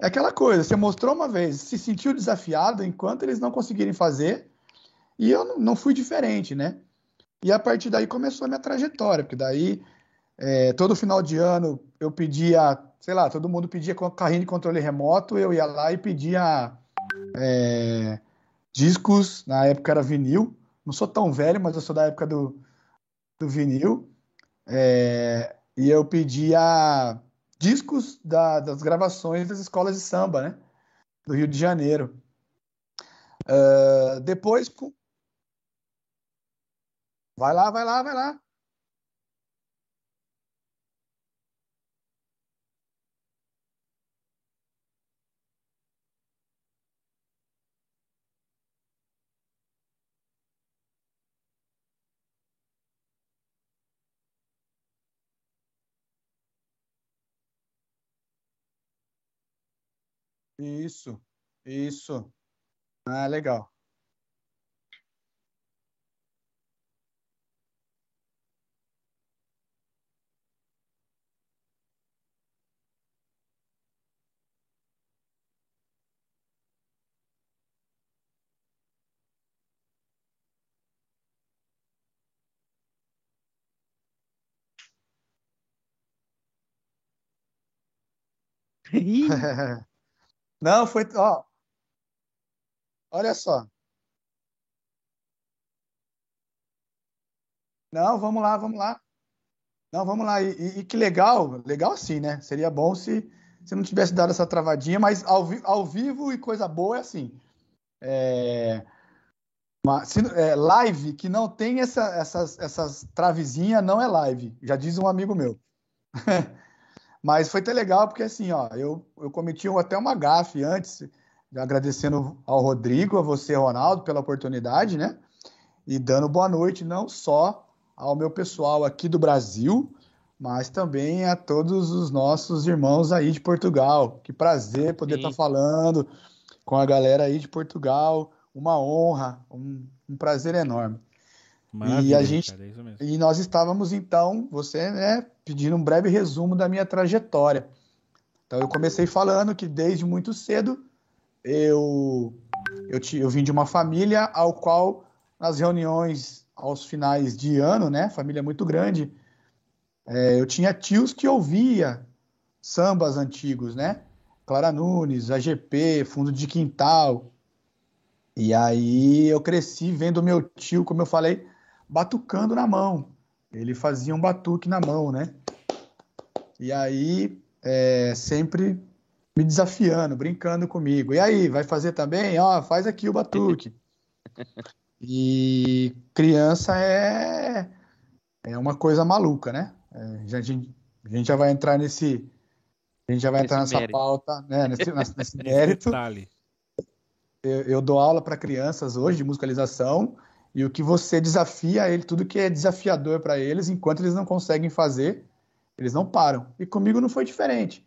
é aquela coisa, você mostrou uma vez, se sentiu desafiado enquanto eles não conseguirem fazer, e eu não fui diferente, né? E a partir daí começou a minha trajetória, porque daí é, todo final de ano eu pedia, sei lá, todo mundo pedia carrinho de controle remoto, eu ia lá e pedia é, discos, na época era vinil, não sou tão velho, mas eu sou da época do, do vinil, é, e eu pedia discos da, das gravações das escolas de samba, né? Do Rio de Janeiro. Uh, depois. Vai lá, vai lá, vai lá. Isso, isso. Ah, legal. Não, foi. Ó, olha só. Não, vamos lá, vamos lá. Não, vamos lá. E, e- e que legal, legal assim, né? Seria bom se, se não tivesse dado essa travadinha, mas ao, vi- ao vivo e coisa boa é assim. É, uma- se- é, live que não tem essa, essas, essas travezinhas não é live, já diz um amigo meu. Mas foi até legal porque assim, ó, eu, eu cometi até uma gafe antes, agradecendo ao Rodrigo, a você, Ronaldo, pela oportunidade, né? E dando boa noite não só ao meu pessoal aqui do Brasil, mas também a todos os nossos irmãos aí de Portugal. Que prazer poder estar falando com a galera aí de Portugal. Uma honra, um, um prazer enorme. Maravilha, e a gente cara, é e nós estávamos então, você, né, pedindo um breve resumo da minha trajetória. Então eu comecei falando que desde muito cedo eu eu, eu vim de uma família ao qual nas reuniões aos finais de ano, né, família muito grande, é, eu tinha tios que ouvia sambas antigos, né? Clara Nunes, AGP, Fundo de Quintal. E aí eu cresci vendo meu tio, como eu falei, batucando na mão. Ele fazia um batuque na mão, né? E aí é, sempre me desafiando, brincando comigo. E aí, vai fazer também? Ó, faz aqui o batuque. E criança é, é uma coisa maluca, né? É, já- a, gente, a gente já vai entrar nesse. A gente já vai Nesse entrar nessa mérito. pauta, né? Nesse, nesse Esse mérito. Eu, eu dou aula para crianças hoje de musicalização e o que você desafia ele, tudo que é desafiador para eles, enquanto eles não conseguem fazer, eles não param. E comigo não foi diferente.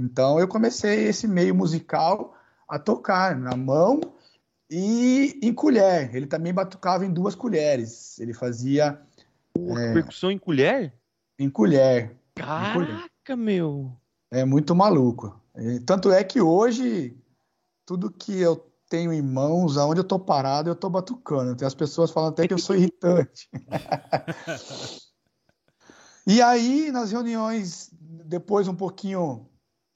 Então eu comecei esse meio musical a tocar na mão e em colher. Ele também batucava em duas colheres. Ele fazia Porra, Percussão em colher? em colher. Caraca, meu. É muito maluco. Tanto é que hoje, tudo que eu tenho em mãos, aonde eu tô parado, eu tô batucando. Tem as pessoas falando até que eu sou irritante. e aí, nas reuniões, depois um pouquinho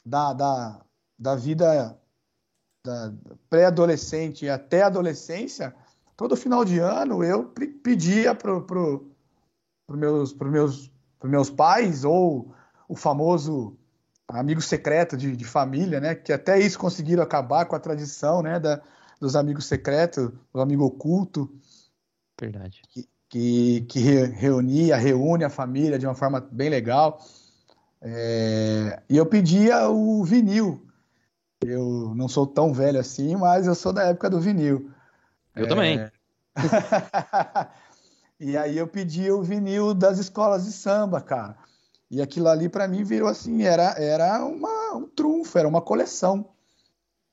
da, da, da vida da pré-adolescente até adolescência, todo final de ano eu pe- pedia pro, pro, pro meus, pro meus, pro meus pais, ou o famoso amigo secreto de, de família, né? Que até isso conseguiram acabar com a tradição, né? Da, dos amigos secretos, do amigo oculto, Verdade. que, que re- reunia, reúne a família de uma forma bem legal. É, e eu pedia o vinil. Eu não sou tão velho assim, mas eu sou da época do vinil. Eu também. E aí eu pedi o vinil das escolas de samba, cara. E aquilo ali para mim virou assim, era, era uma, um trunfo, era uma coleção.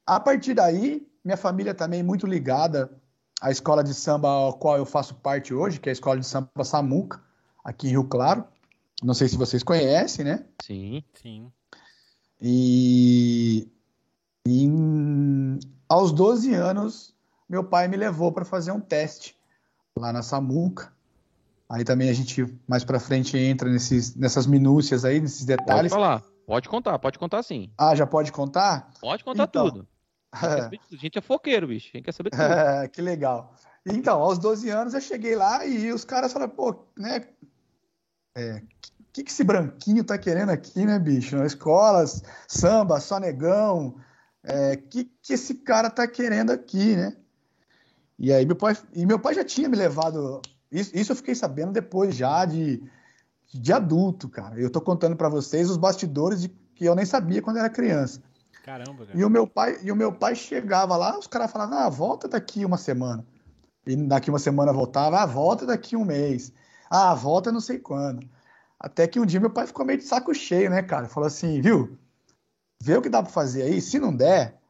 A partir daí, minha família também muito ligada à escola de samba ao qual eu faço parte hoje, que é a escola de samba Samuca, aqui em Rio Claro. Não sei se vocês conhecem, né? Sim. Sim. E, aos 12 anos, meu pai me levou para fazer um teste lá na Samuca. Aí também a gente mais para frente entra nesses, nessas minúcias aí, nesses detalhes. Pode falar, pode contar, pode contar sim. Ah, já pode contar? Pode contar então, tudo. A gente é foqueiro, bicho. A gente quer saber tudo. É, que legal. Então, aos 12 anos eu cheguei lá e os caras falaram, pô, né? É, que, que esse branquinho tá querendo aqui, né, bicho? Na escola, samba, só negão. É, que, que esse cara tá querendo aqui, né? E aí meu pai, e meu pai já tinha me levado. Isso, isso eu fiquei sabendo depois já de, de adulto, cara. Eu tô contando para vocês os bastidores de, que eu nem sabia quando era criança. Caramba, cara. E o meu pai, e o meu pai chegava lá, os caras falavam, ah, volta daqui uma semana. E daqui uma semana voltava, ah, volta daqui um mês. Ah, volta não sei quando. Até que um dia meu pai ficou meio de saco cheio, né, cara? Falou assim, viu? Vê o que dá para fazer aí. Se não der,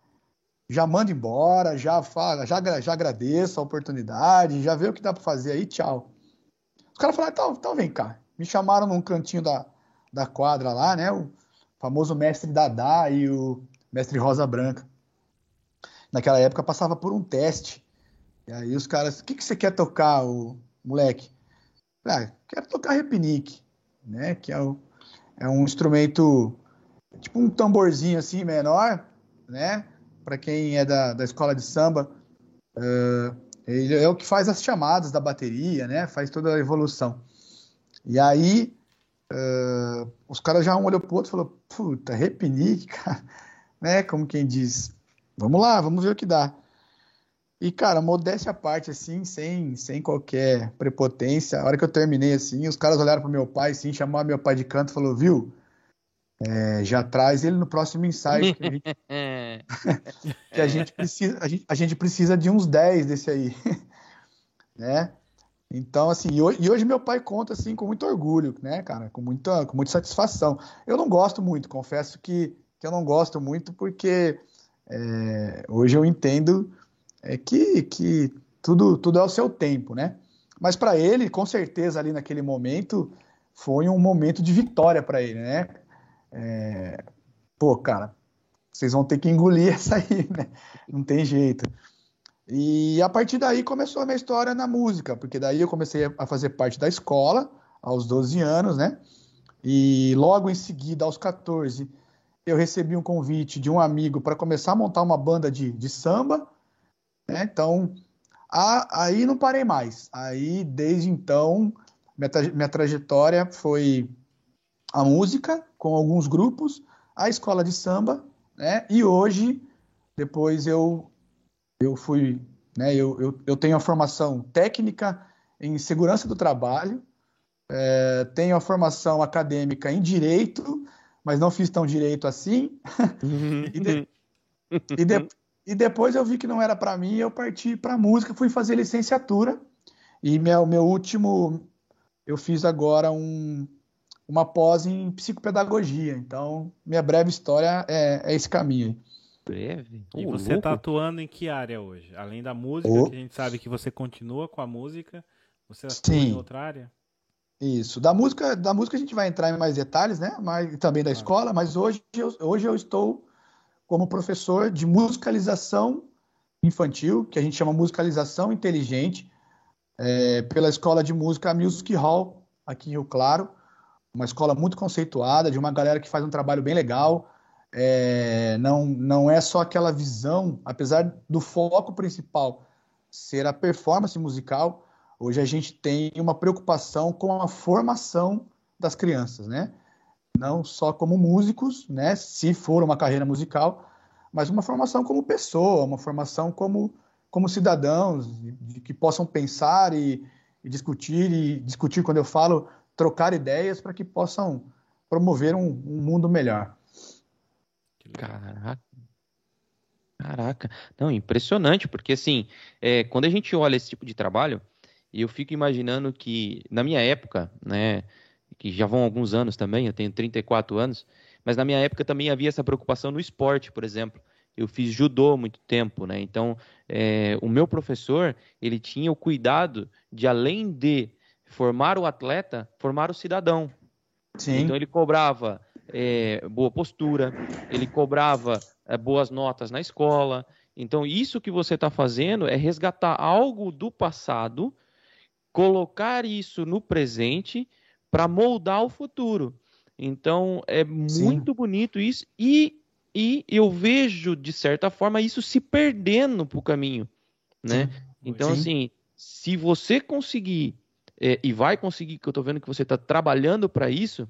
já manda embora, já fala, já, já agradeço a oportunidade, já vê o que dá para fazer aí, tchau. Os caras falaram, então, então vem cá. Me chamaram num cantinho da, da quadra lá, né? O famoso mestre Dadá e o mestre Rosa Branca. Naquela época passava por um teste. E aí os caras, o que, que você quer tocar, o moleque? Ah, quero tocar repinique né? Que é, o, é um instrumento tipo um tamborzinho assim menor, né? Para quem é da, da escola de samba, uh, ele é o que faz as chamadas da bateria, né? Faz toda a evolução. E aí uh, os caras já um olhou pro outro e falou, puta, repinique, cara, né? Como quem diz, vamos lá, vamos ver o que dá. E, cara, modéstia à parte, assim, sem, sem qualquer prepotência. A hora que eu terminei, assim, os caras olharam pro meu pai, assim, chamaram meu pai de canto e falou, viu? É, já traz ele no próximo ensaio. Que a gente, que a gente precisa, a gente, a gente, precisa de uns 10 desse aí. né? Então, assim, e hoje, e hoje, meu pai conta, assim, com muito orgulho, né, cara? Com muita, com muita satisfação. Eu não gosto muito, confesso que, que eu não gosto muito, porque é, hoje eu entendo é que, que tudo, tudo é o seu tempo, né? Mas para ele, com certeza, ali naquele momento, foi um momento de vitória para ele, né? É... Pô, cara, vocês vão ter que engolir essa aí, né? Não tem jeito. E a partir daí começou a minha história na música, porque daí eu comecei a fazer parte da escola, aos 12 anos, né? E logo em seguida, aos 14, eu recebi um convite de um amigo para começar a montar uma banda de, de samba né? Então, a, aí não parei mais. Aí, desde então, minha, minha trajetória foi a música, com alguns grupos, a escola de samba, né? E hoje, depois eu, eu fui, né? Eu, eu, eu tenho a formação técnica em segurança do trabalho, é, tenho a formação acadêmica em direito, mas não fiz tão direito assim. e, de, e, de, e depois eu vi que não era para mim, eu parti para música, fui fazer licenciatura. E meu, meu último, eu fiz agora um, uma pós em psicopedagogia. Então, minha breve história é, é esse caminho. Breve? E oh, você está atuando em que área hoje? Além da música, oh. que a gente sabe que você continua com a música, você atua Sim. em outra área? Isso. Da música, da música a gente vai entrar em mais detalhes, né? Mas também da escola, mas hoje eu, hoje eu estou como professor de musicalização infantil, que a gente chama musicalização inteligente, é, pela Escola de Música Music Hall, aqui em Rio Claro. Uma escola muito conceituada, de uma galera que faz um trabalho bem legal. É, não, não é só aquela visão, apesar do foco principal ser a performance musical, hoje a gente tem uma preocupação com a formação das crianças, né? não só como músicos, né, se for uma carreira musical, mas uma formação como pessoa, uma formação como, como cidadãos, de, de que possam pensar e, e, discutir, e discutir, quando eu falo, trocar ideias para que possam promover um, um mundo melhor. Caraca. Caraca. Não, impressionante, porque assim, é, quando a gente olha esse tipo de trabalho, eu fico imaginando que, na minha época, né, que já vão alguns anos também, eu tenho 34 anos, mas na minha época também havia essa preocupação no esporte, por exemplo. Eu fiz judô muito tempo, né? Então, é, o meu professor, ele tinha o cuidado de, além de formar o atleta, formar o cidadão. Sim. Então, ele cobrava é, boa postura, ele cobrava é, boas notas na escola, Então, isso que você está fazendo é resgatar algo do passado, colocar isso no presente para moldar o futuro. Então, é muito Sim. bonito isso. E, e eu vejo, de certa forma, isso se perdendo para o caminho. Né? Então, Sim. assim, se você conseguir, é, e vai conseguir, que eu estou vendo que você está trabalhando para isso,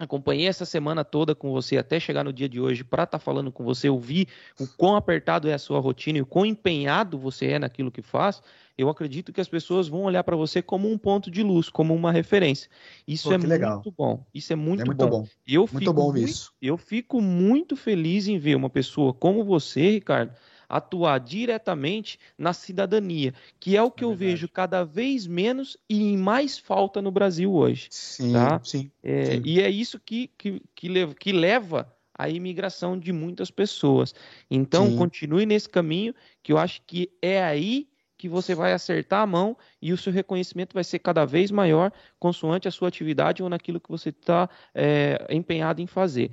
Acompanhei essa semana toda com você até chegar no dia de hoje para estar tá falando com você, ouvir o quão apertado é a sua rotina e o quão empenhado você é naquilo que faz. Eu acredito que as pessoas vão olhar para você como um ponto de luz, como uma referência. Isso Pô, é muito legal. bom. Isso é muito, é muito bom. bom. Eu muito fico bom muito, isso. Eu fico muito feliz em ver uma pessoa como você, Ricardo, atuar diretamente na cidadania, que é o que é eu vejo cada vez menos e em mais falta no Brasil hoje. Sim, tá? sim, é, sim. E é isso que, que, que, leva, que leva a imigração de muitas pessoas. Então, sim. continue nesse caminho, que eu acho que é aí que você vai acertar a mão e o seu reconhecimento vai ser cada vez maior consoante a sua atividade ou naquilo que você está é, empenhado em fazer.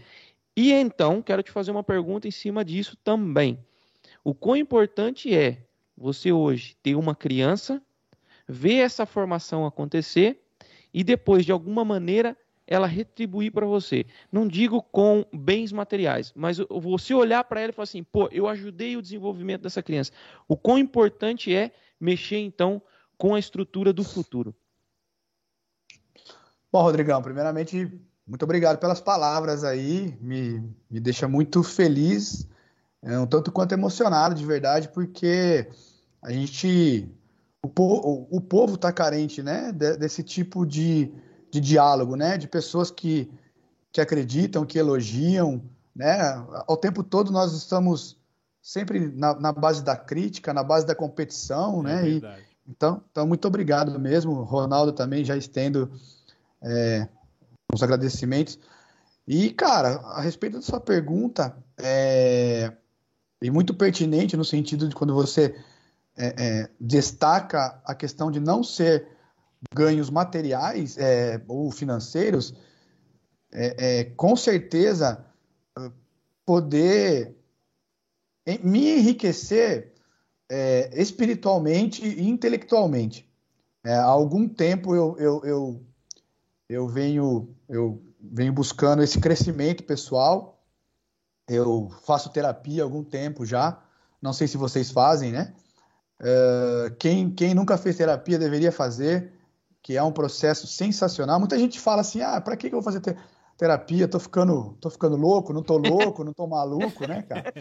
E então, quero te fazer uma pergunta em cima disso também. O quão importante é você hoje ter uma criança, ver essa formação acontecer e depois, de alguma maneira, ela retribuir para você. Não digo com bens materiais, mas você olhar para ela e falar assim: pô, eu ajudei o desenvolvimento dessa criança. O quão importante é mexer, então, com a estrutura do futuro. Bom, Rodrigão, primeiramente, muito obrigado pelas palavras aí. Me, me deixa muito feliz é, um tanto quanto emocionado de verdade, porque a gente. O, po, o, o povo está carente né, desse tipo de, de diálogo, né? De pessoas que, que acreditam, que elogiam, né? Ao tempo todo nós estamos sempre na, na base da crítica, na base da competição, é né? E, então, então, muito obrigado mesmo. Ronaldo também já estendo é, os agradecimentos. E, cara, a respeito da sua pergunta, é, e muito pertinente no sentido de quando você é, é, destaca a questão de não ser ganhos materiais é, ou financeiros, é, é, com certeza poder me enriquecer é, espiritualmente e intelectualmente. há algum tempo eu, eu, eu, eu, venho, eu venho buscando esse crescimento pessoal eu faço terapia há algum tempo já. Não sei se vocês fazem, né? Uh, quem, quem nunca fez terapia deveria fazer, que é um processo sensacional. Muita gente fala assim: ah, para que, que eu vou fazer ter terapia? Tô ficando, tô ficando louco, não tô louco, não tô maluco, né, cara?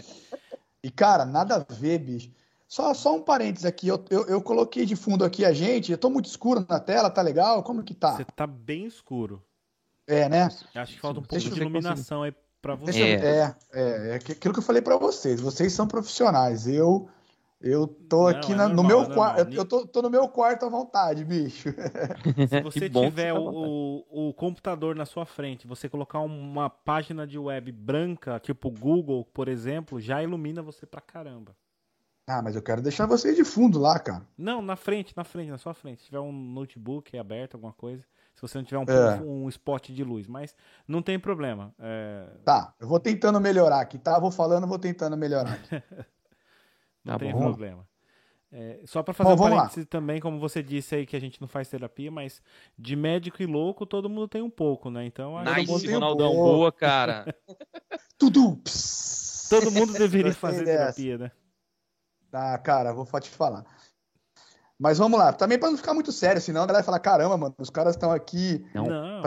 E, cara, nada a ver, bicho. Só, só um parênteses aqui, eu, eu, eu, coloquei de fundo aqui a gente, eu tô muito escuro na tela, tá legal? Como que tá? Você tá bem escuro. É, né? Acho que falta um pouco de iluminação aí para você. É. é, é, é aquilo que eu falei para vocês. Vocês são profissionais. Eu eu tô não, aqui é na, normal, no meu quarto. Eu tô, tô, no meu quarto à vontade, bicho. Se você tiver tá o, o, computador na sua frente, você colocar uma página de web branca, tipo Google, por exemplo, já ilumina você pra caramba. Ah, mas eu quero deixar vocês de fundo lá, cara. Não, na frente, na frente, na sua frente. Se tiver um notebook aberto, alguma coisa se você não tiver um, é. um spot de luz, mas não tem problema. É... Tá, eu vou tentando melhorar aqui, tá? Vou falando, vou tentando melhorar. não tá tem bom. problema. É, só para fazer bom, um parênteses lá. também, como você disse aí que a gente não faz terapia, mas de médico e louco todo mundo tem um pouco, né? Então, nice, Ronaldão, um boa, cara. Tudo. Todo mundo deveria fazer terapia, né? Tá, cara, vou te falar. Mas vamos lá, também para não ficar muito sério, senão a galera vai falar: caramba, mano, os caras estão aqui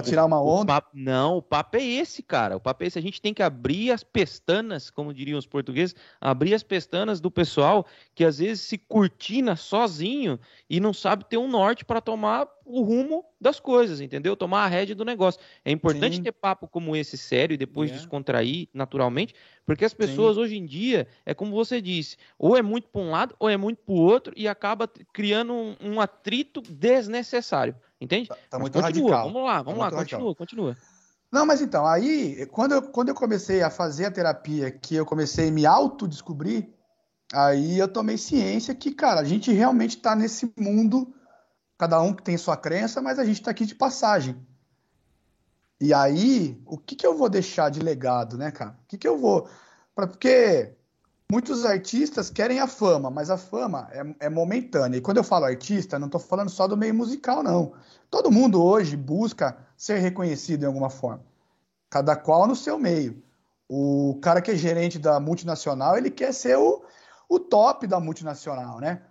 para tirar uma onda. O papo, não, o papo é esse, cara. O papo é esse. A gente tem que abrir as pestanas, como diriam os portugueses, abrir as pestanas do pessoal que às vezes se cortina sozinho e não sabe ter um norte para tomar o rumo das coisas, entendeu? Tomar a rédea do negócio. É importante Sim. ter papo como esse sério e depois. É. descontrair naturalmente, porque as pessoas Sim. hoje em dia, é como você disse, ou é muito para um lado ou é muito para o outro e acaba criando um, um atrito desnecessário, entende? Tá, tá muito continua, radical. Vamos lá, vamos tá lá, continua, radical. continua. Não, mas então, aí, quando eu, quando eu comecei a fazer a terapia, que eu comecei a me autodescobrir, aí eu tomei ciência que, cara, a gente realmente está nesse mundo cada um que tem sua crença, mas a gente está aqui de passagem. E aí, o que, que eu vou deixar de legado, né, cara? O que, que eu vou. Pra, porque muitos artistas querem a fama, mas a fama é, é momentânea. E quando eu falo artista, não estou falando só do meio musical, não. Todo mundo hoje busca ser reconhecido em alguma forma. Cada qual no seu meio. O cara que é gerente da multinacional, ele quer ser o, o top da multinacional, né?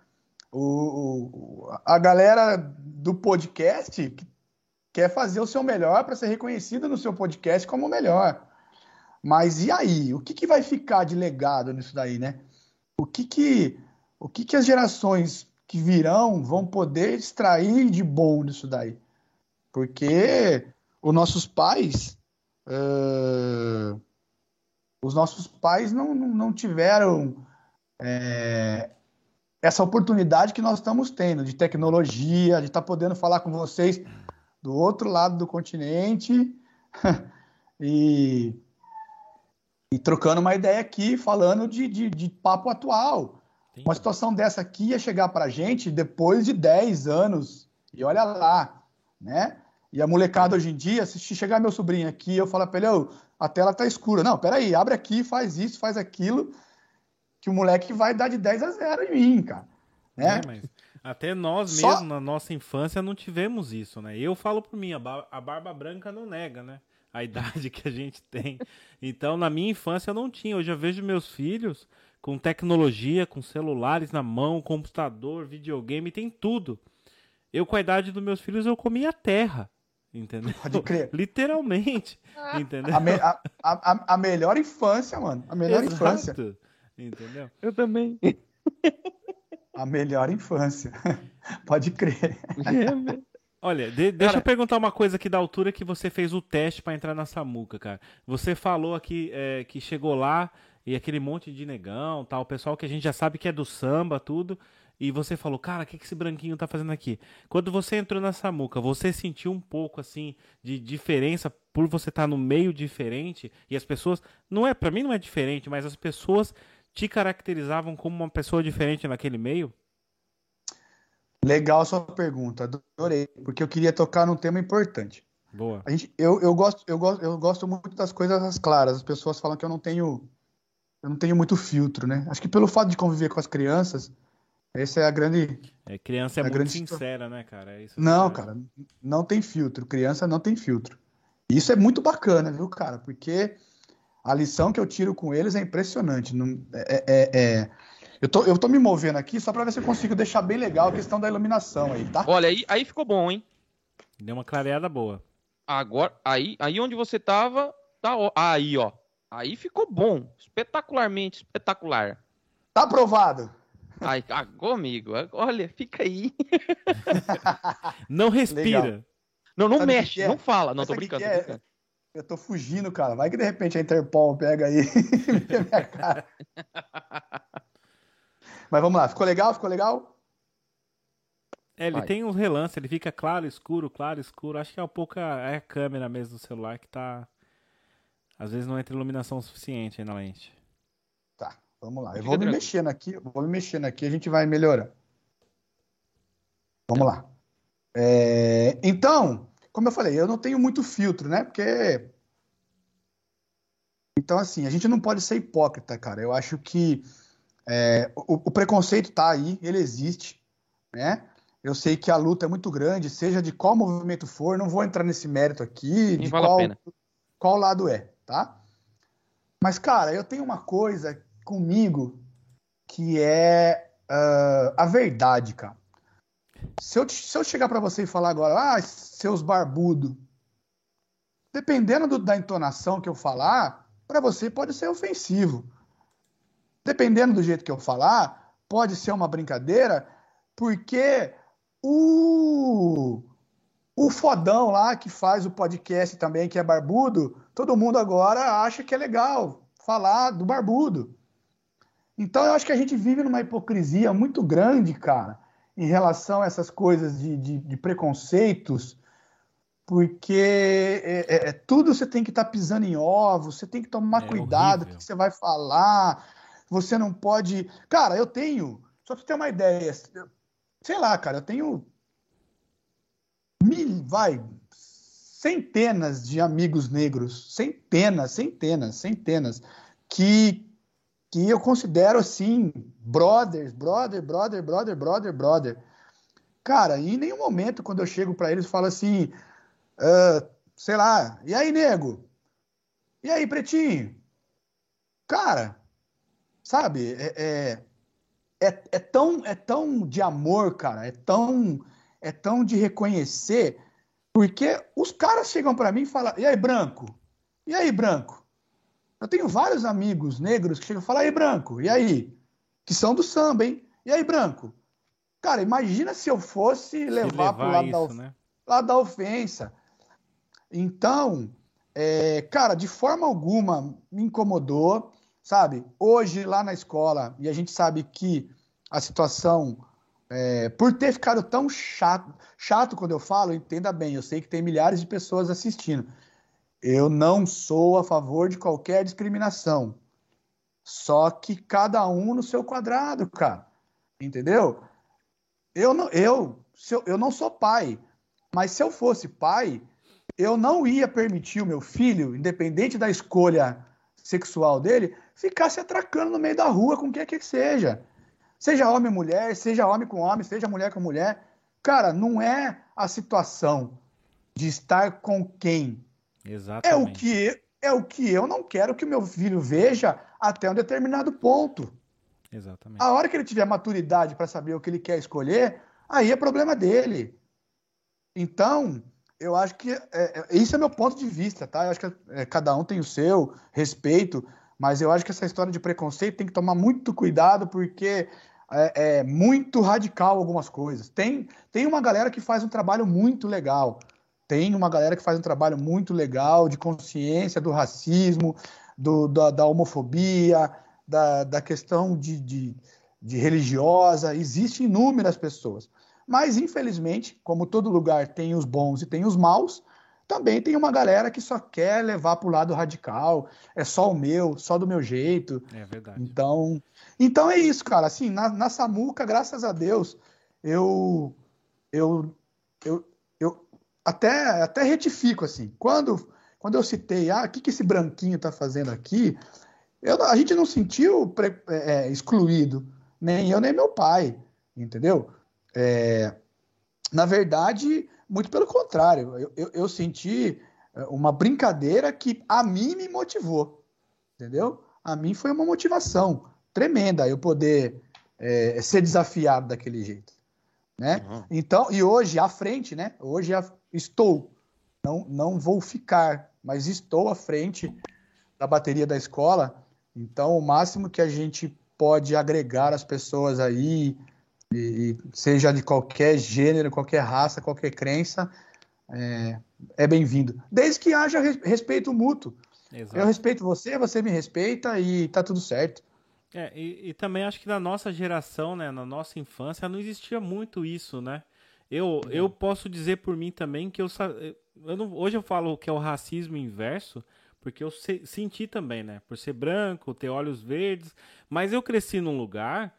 O, o, a galera do podcast quer fazer o seu melhor para ser reconhecida no seu podcast como o melhor. Mas e aí? O que, que vai ficar de legado nisso daí, né? O que que, o que que as gerações que virão vão poder extrair de bom nisso daí? Porque os nossos pais, uh, os nossos pais não, não, não tiveram é, essa oportunidade que nós estamos tendo de tecnologia, de estar tá podendo falar com vocês do outro lado do continente e e trocando uma ideia aqui, falando de, de, de papo atual. Sim. Uma situação dessa aqui ia chegar para a gente depois de 10 anos. E olha lá, né? E a molecada hoje em dia, se chegar meu sobrinho aqui, eu falar para ele, oh, a tela tá escura. Não, peraí, abre aqui, faz isso, faz aquilo, que o moleque vai dar de 10 a 0 em mim, cara. Né? É, até nós Só... mesmos, na nossa infância, não tivemos isso, né? Eu falo por mim, a, a barba branca não nega, né? A idade que a gente tem. Então, na minha infância eu não tinha. Hoje eu vejo meus filhos com tecnologia, com celulares na mão, computador, videogame, tem tudo. Eu, com a idade dos meus filhos, eu comia terra. Entendeu? Pode crer. Literalmente. entendeu? A, me, a, a, a, melhor infância, mano. A melhor Exato. infância. Entendeu? Eu também. A melhor infância. Pode crer. É, Olha, de, deixa eu perguntar uma coisa aqui da altura que você fez o teste para entrar na Samuca, cara. Você falou aqui é, que chegou lá e aquele monte de negão, tal, pessoal que a gente já sabe que é do samba, tudo. E você falou, cara, o que, que esse branquinho tá fazendo aqui? Quando você entrou na Samuca, você sentiu um pouco assim de diferença por você estar tá no meio diferente e as pessoas, não é, para mim não é diferente, mas as pessoas te caracterizavam como uma pessoa diferente naquele meio? Legal a sua pergunta, adorei, porque eu queria tocar num tema importante. Boa. A gente, eu, eu, gosto, eu, gosto, eu gosto muito das coisas claras. As pessoas falam que eu não tenho eu não tenho muito filtro, né? Acho que pelo fato de conviver com as crianças, essa é a grande. É, criança é, muito grande... sincera, né, cara? É não, cara, não tem filtro. Criança não tem filtro. Isso é muito bacana, viu, cara? Porque a lição que eu tiro com eles é impressionante. Não, é, é, é eu tô, eu tô me movendo aqui só para ver se eu consigo deixar bem legal a questão da iluminação aí, tá? Olha, aí, aí ficou bom, hein? Deu uma clareada boa. Agora, aí, aí onde você tava, tá ó, aí, ó. Aí ficou bom, espetacularmente espetacular. Tá aprovado. Ai, agora, amigo, olha, fica aí. não respira. Legal. Não, não Sabe mexe, é? não fala. Não, tô brincando, tô é? brincando. Eu tô fugindo, cara. Vai que de repente a Interpol pega aí minha cara. Mas vamos lá, ficou legal? Ficou legal? É, ele Vai. tem uns relances, ele fica claro, escuro, claro, escuro. Acho que é um pouco a, é a câmera mesmo do celular que tá. Às vezes não entra iluminação suficiente aí na lente. Tá, vamos lá. Eu vou me mexendo aqui, vou me mexendo aqui, a gente vai melhorar. Vamos lá. É, então, como eu falei, eu não tenho muito filtro, né? Porque. Então, assim, a gente não pode ser hipócrita, cara. Eu acho que é, o, o, preconceito está aí, ele existe, né? Eu sei que a luta é muito grande, seja de qual movimento for, não vou entrar nesse mérito aqui, de vale qual, qual lado é, tá? Mas, cara, eu tenho uma coisa comigo que é uh, a verdade, cara. Se eu, se eu chegar para você e falar agora, ah, seus barbudo, dependendo do, da entonação que eu falar, para você pode ser ofensivo dependendo do jeito que eu falar, pode ser uma brincadeira, porque o o fodão lá que faz o podcast também, que é barbudo, todo mundo agora acha que é legal falar do barbudo. Então eu acho que a gente vive numa hipocrisia muito grande, cara, em relação a essas coisas de, de, de preconceitos, porque é, é, é tudo você tem que estar tá pisando em ovos, você tem que tomar é cuidado o que você vai falar você não pode. Cara, eu tenho. Só pra você ter uma ideia. Sei lá, cara, eu tenho. Mil, vai. Centenas de amigos negros. Centenas, centenas, centenas. Que que eu considero assim, brothers, brother, brother, brother, brother, brother. Cara, em nenhum momento, quando eu chego para eles, falo assim, uh, sei lá, e aí, nego? E aí, pretinho? Cara, sabe, é, é, é, é, tão, é tão de amor, cara, é tão, é tão de reconhecer, porque os caras chegam para mim e falam, e aí, branco? E aí, branco? Eu tenho vários amigos negros que chegam e falam, e aí, branco? E aí? Que são do samba, hein? E aí, branco? Cara, imagina se eu fosse levar, levar pro lado, isso, da, of... né? lado da ofensa. Então, é, cara, de forma alguma me incomodou, sabe? Hoje, lá na escola, e a gente sabe que a situação, é, por ter ficado tão chato, chato quando eu falo, entenda bem, eu sei que tem milhares de pessoas assistindo. Eu não sou a favor de qualquer discriminação. Só que cada um no seu quadrado, cara. Entendeu? Eu não, eu, eu, eu não sou pai, mas se eu fosse pai, eu não ia permitir o meu filho, independente da escolha sexual dele, ficar se atracando no meio da rua com quem quer que seja. Seja homem ou mulher, seja homem com homem, seja mulher com mulher. Cara, não é a situação de estar com quem. Exatamente. É o que, é o que eu não quero que o meu filho veja até um determinado ponto. Exatamente. A hora que ele tiver maturidade para saber o que ele quer escolher, aí é problema dele. Então, eu acho que é, é, isso é meu ponto de vista, tá? Eu acho que é, cada um tem o seu respeito, mas eu acho que essa história de preconceito tem que tomar muito cuidado porque é, é, muito radical algumas coisas. Tem, tem uma galera que faz um trabalho muito legal. Tem uma galera que faz um trabalho muito legal de consciência do racismo, do, da, da homofobia, da, da questão de, de, de religiosa. Existem inúmeras pessoas. Mas, infelizmente, como todo lugar tem os bons e tem os maus, também tem uma galera que só quer levar para o lado radical, é só o meu, só do meu jeito. É verdade. Então, então é isso, cara. Assim, na, na Samuca, graças a Deus, eu, eu, eu, eu até, até retifico, assim. Quando, quando eu citei, ah, o que, que esse branquinho está fazendo aqui? Eu, a gente não sentiu pre, é, é, excluído, nem eu, nem meu pai, entendeu? É, na verdade, muito pelo contrário, eu, eu, eu, senti é, uma brincadeira que a mim me motivou, entendeu? A mim foi uma motivação tremenda eu poder é, ser desafiado daquele jeito, né? Uhum. Então, e hoje à frente, né? Hoje estou, não, não vou ficar, mas estou à frente da bateria da escola. Então, o máximo que a gente pode agregar as pessoas aí, e, seja de qualquer gênero, qualquer raça, qualquer crença, é, é bem-vindo. Desde que haja respeito mútuo. Exato. Eu respeito você, você me respeita e tá tudo certo. É, e, e, também acho que na nossa geração, né, na nossa infância, não existia muito isso, né? Eu, eu posso dizer por mim também que eu, eu não, hoje eu falo que é o racismo inverso, porque eu se, senti também, né? Por ser branco, ter olhos verdes, mas eu cresci num lugar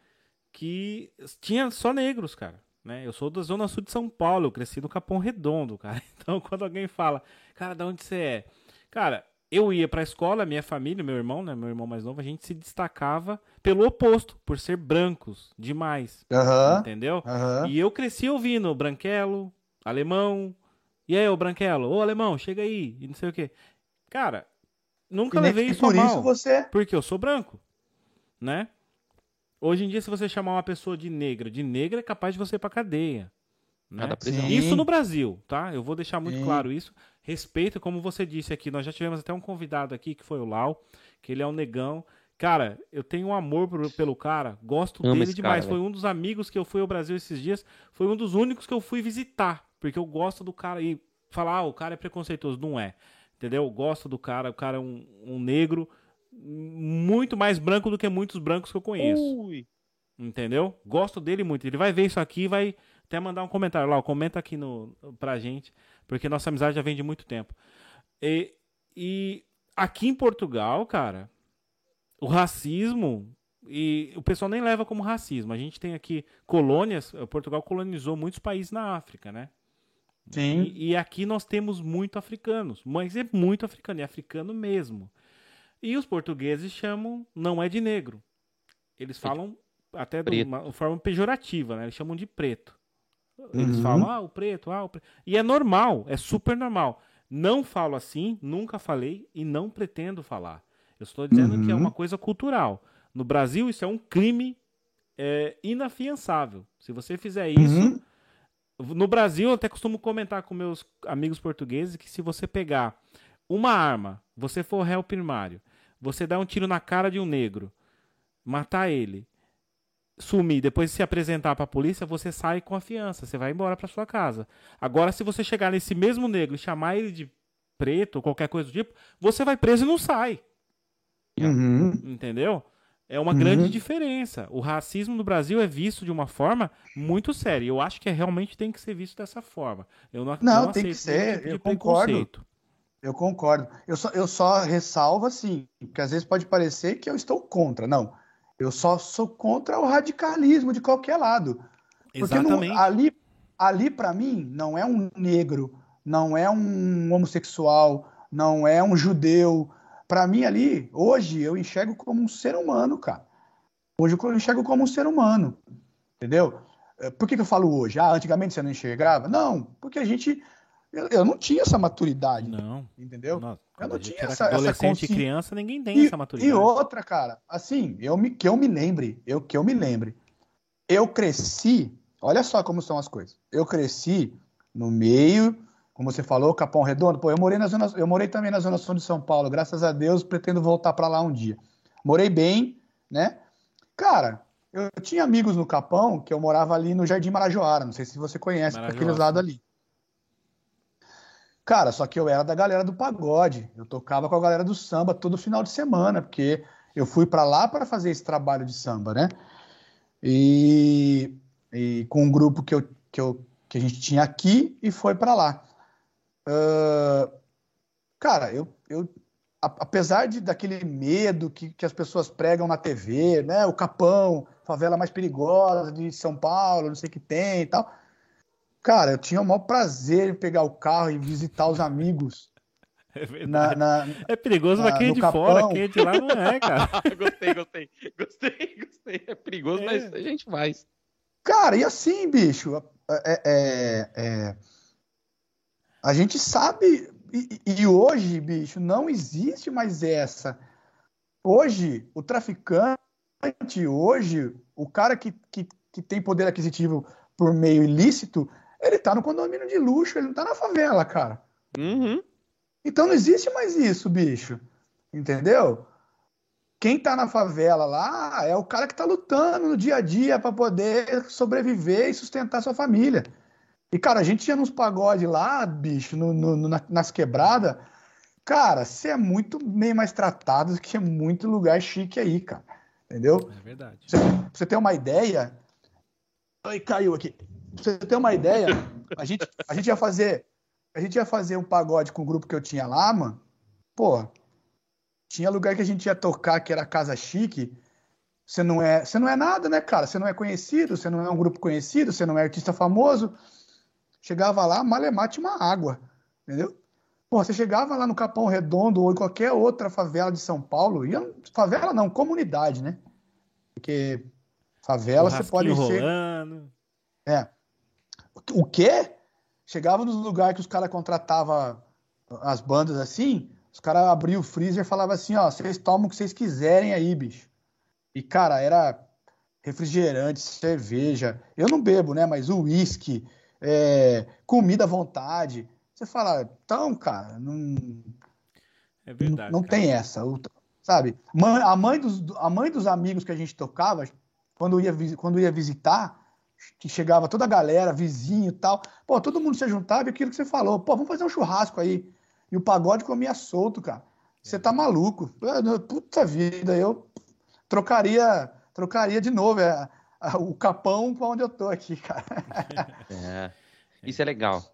que tinha só negros, cara. Né? Eu sou da zona sul de São Paulo, eu cresci no Capão Redondo, cara. Então, quando alguém fala, cara, de onde você é? Cara, eu ia pra escola, minha família, meu irmão, né, meu irmão mais novo, a gente se destacava pelo oposto, por ser brancos demais. Uhum, entendeu? Uhum. E eu cresci ouvindo branquelo, alemão. E aí, ô branquelo, ô alemão, chega aí, e não sei o quê. Cara, nunca e levei isso por mal. Isso você... Porque eu sou branco, né? Hoje em dia, se você chamar uma pessoa de negra, de negra é capaz de você ir pra cadeia. Né? Isso no Brasil, tá? Eu vou deixar muito Sim. claro isso. Respeito, como você disse aqui, nós já tivemos até um convidado aqui, que foi o Lau, que ele é um negão. Cara, eu tenho um amor por, pelo cara, gosto Amo dele demais. Cara, foi um dos amigos que eu fui ao Brasil esses dias, foi um dos únicos que eu fui visitar, porque eu gosto do cara e falar, ah, o cara é preconceituoso. Não é. Entendeu? Eu gosto do cara, o cara é um, um negro muito mais branco do que muitos brancos que eu conheço. Ui. Entendeu? Gosto dele muito. Ele vai ver isso aqui e vai até mandar um comentário lá. Comenta aqui no, pra gente, porque nossa amizade já vem de muito tempo. E, e aqui em Portugal, cara, o racismo e o pessoal nem leva como racismo. A gente tem aqui colônias, Portugal colonizou muitos países na África, né? Sim. E, e aqui nós temos muito africanos, mas é muito africano, é africano mesmo. E os portugueses chamam não é de negro. Eles falam até de uma forma pejorativa, né? Eles chamam de preto. Eles uhum. falam, ah, o preto, ah, o preto. E é normal, é super normal. Não falo assim, nunca falei e não pretendo falar. Eu estou dizendo uhum. que é uhum. uma coisa cultural. No Brasil, isso é um crime é, inafiançável. Se você fizer isso. Uhum. No Brasil, eu até costumo comentar com meus amigos portugueses que se você pegar uma arma, você for réu primário, você dá um tiro na cara de um negro, matar ele, sumir, depois se apresentar para a polícia, você sai com a fiança, você vai embora para sua casa. Agora, se você chegar nesse mesmo negro e chamar ele de preto ou qualquer coisa do tipo, você vai preso e não sai. Uhum. Entendeu? É uma uhum. grande diferença. O racismo no Brasil é visto de uma forma muito séria. Eu acho que é, realmente tem que ser visto dessa forma. Eu não, não, não tem que ser. Tipo eu concordo. Eu concordo. Eu só, eu só ressalvo assim, que às vezes pode parecer que eu estou contra. Não. Eu só sou contra o radicalismo de qualquer lado. Porque Exatamente. Não, ali, ali para mim, não é um negro, não é um homossexual, não é um judeu. Para mim, ali, hoje, eu enxergo como um ser humano, cara. Hoje eu enxergo como um ser humano. Entendeu? Eh, por que, que eu falo hoje? Ah, antigamente você não enxergava? Não, porque a gente eu, eu, não tinha essa maturidade. Não. Entendeu? Não, eu não tinha essa Adolescente essa e criança, ninguém tem e, essa maturidade. E outra, cara, assim, eu me, que eu me lembre, eu que eu me lembre. Eu cresci, olha só como são as coisas. Eu cresci no meio, como você falou, Capão Redondo. Pô, eu morei na zona, eu morei também na zona sul de São Paulo. Graças a Deus, pretendo voltar para lá um dia. Morei bem, né? Cara, eu tinha amigos no Capão que eu morava ali no Jardim Marajoara. Não sei se você conhece, aqueles lados ali. Cara, só que eu era da galera do pagode. Eu tocava com a galera do samba todo final de semana, porque eu fui para lá para fazer esse trabalho de samba, né? E, e, com um grupo que, eu, que, eu, que a gente tinha aqui e foi para lá. Uh, cara, eu, eu apesar de, daquele medo que, que as pessoas pregam na TV, né? O Capão, favela mais perigosa de São Paulo, não sei o que tem e tal. Cara, eu tinha o maior prazer em pegar o carro e visitar os amigos. É verdade. Na, na, é perigoso pra quem é de Capão. fora, quem é de lá não é, cara. gostei, gostei. Gostei, gostei. É perigoso, é. mas a gente faz. Cara, e assim, bicho, é, é, é a gente sabe. E, e, hoje, bicho, não existe mais essa. Hoje, o traficante, hoje, o cara que, que, que tem poder aquisitivo por meio ilícito, ele tá no condomínio de luxo, ele não tá na favela, cara. Uhum. Então não existe mais isso, bicho. Entendeu? Quem tá na favela lá é o cara que tá lutando no dia a dia para poder sobreviver e sustentar sua família. E, cara, a gente ia nos pagodes lá, bicho, no, no, nas quebradas. Cara, você é muito bem mais tratado do que muito lugar chique aí, cara. Entendeu? É verdade. Pra você, pra você ter uma ideia. Ai, caiu aqui. Pra você ter uma ideia, a gente, a gente ia fazer. A gente ia fazer um pagode com o grupo que eu tinha lá, mano. Pô, tinha lugar que a gente ia tocar que era casa chique. Você não é, você não é nada, né, cara? Você não é conhecido, você não é um grupo conhecido, você não é artista famoso. Chegava lá, malemate uma água, entendeu? Pô, você chegava lá no Capão Redondo ou em qualquer outra favela de São Paulo, ia, favela não, comunidade, né? Porque favela você pode ser. Rolando. É. O quê? Chegava nos lugares que os caras contratavam as bandas assim, os caras abriam o freezer e falavam assim, ó, vocês tomam o que vocês quiserem aí, bicho. E, cara, era refrigerante, cerveja. Eu não bebo, né? Mas uísque, é, comida à vontade. Você fala, então, cara, não. É verdade. Não, não tem essa. Sabe? A mãe, dos, a mãe dos amigos que a gente tocava, quando ia, quando ia visitar, que chegava toda a galera, vizinho e tal. Pô, todo mundo se juntava e aquilo que você falou. Pô, vamos fazer um churrasco aí. E o pagode comia solto, cara. Você tá maluco. Puta vida, eu trocaria, trocaria de novo é, o capão para onde eu tô aqui, cara. É, isso é legal.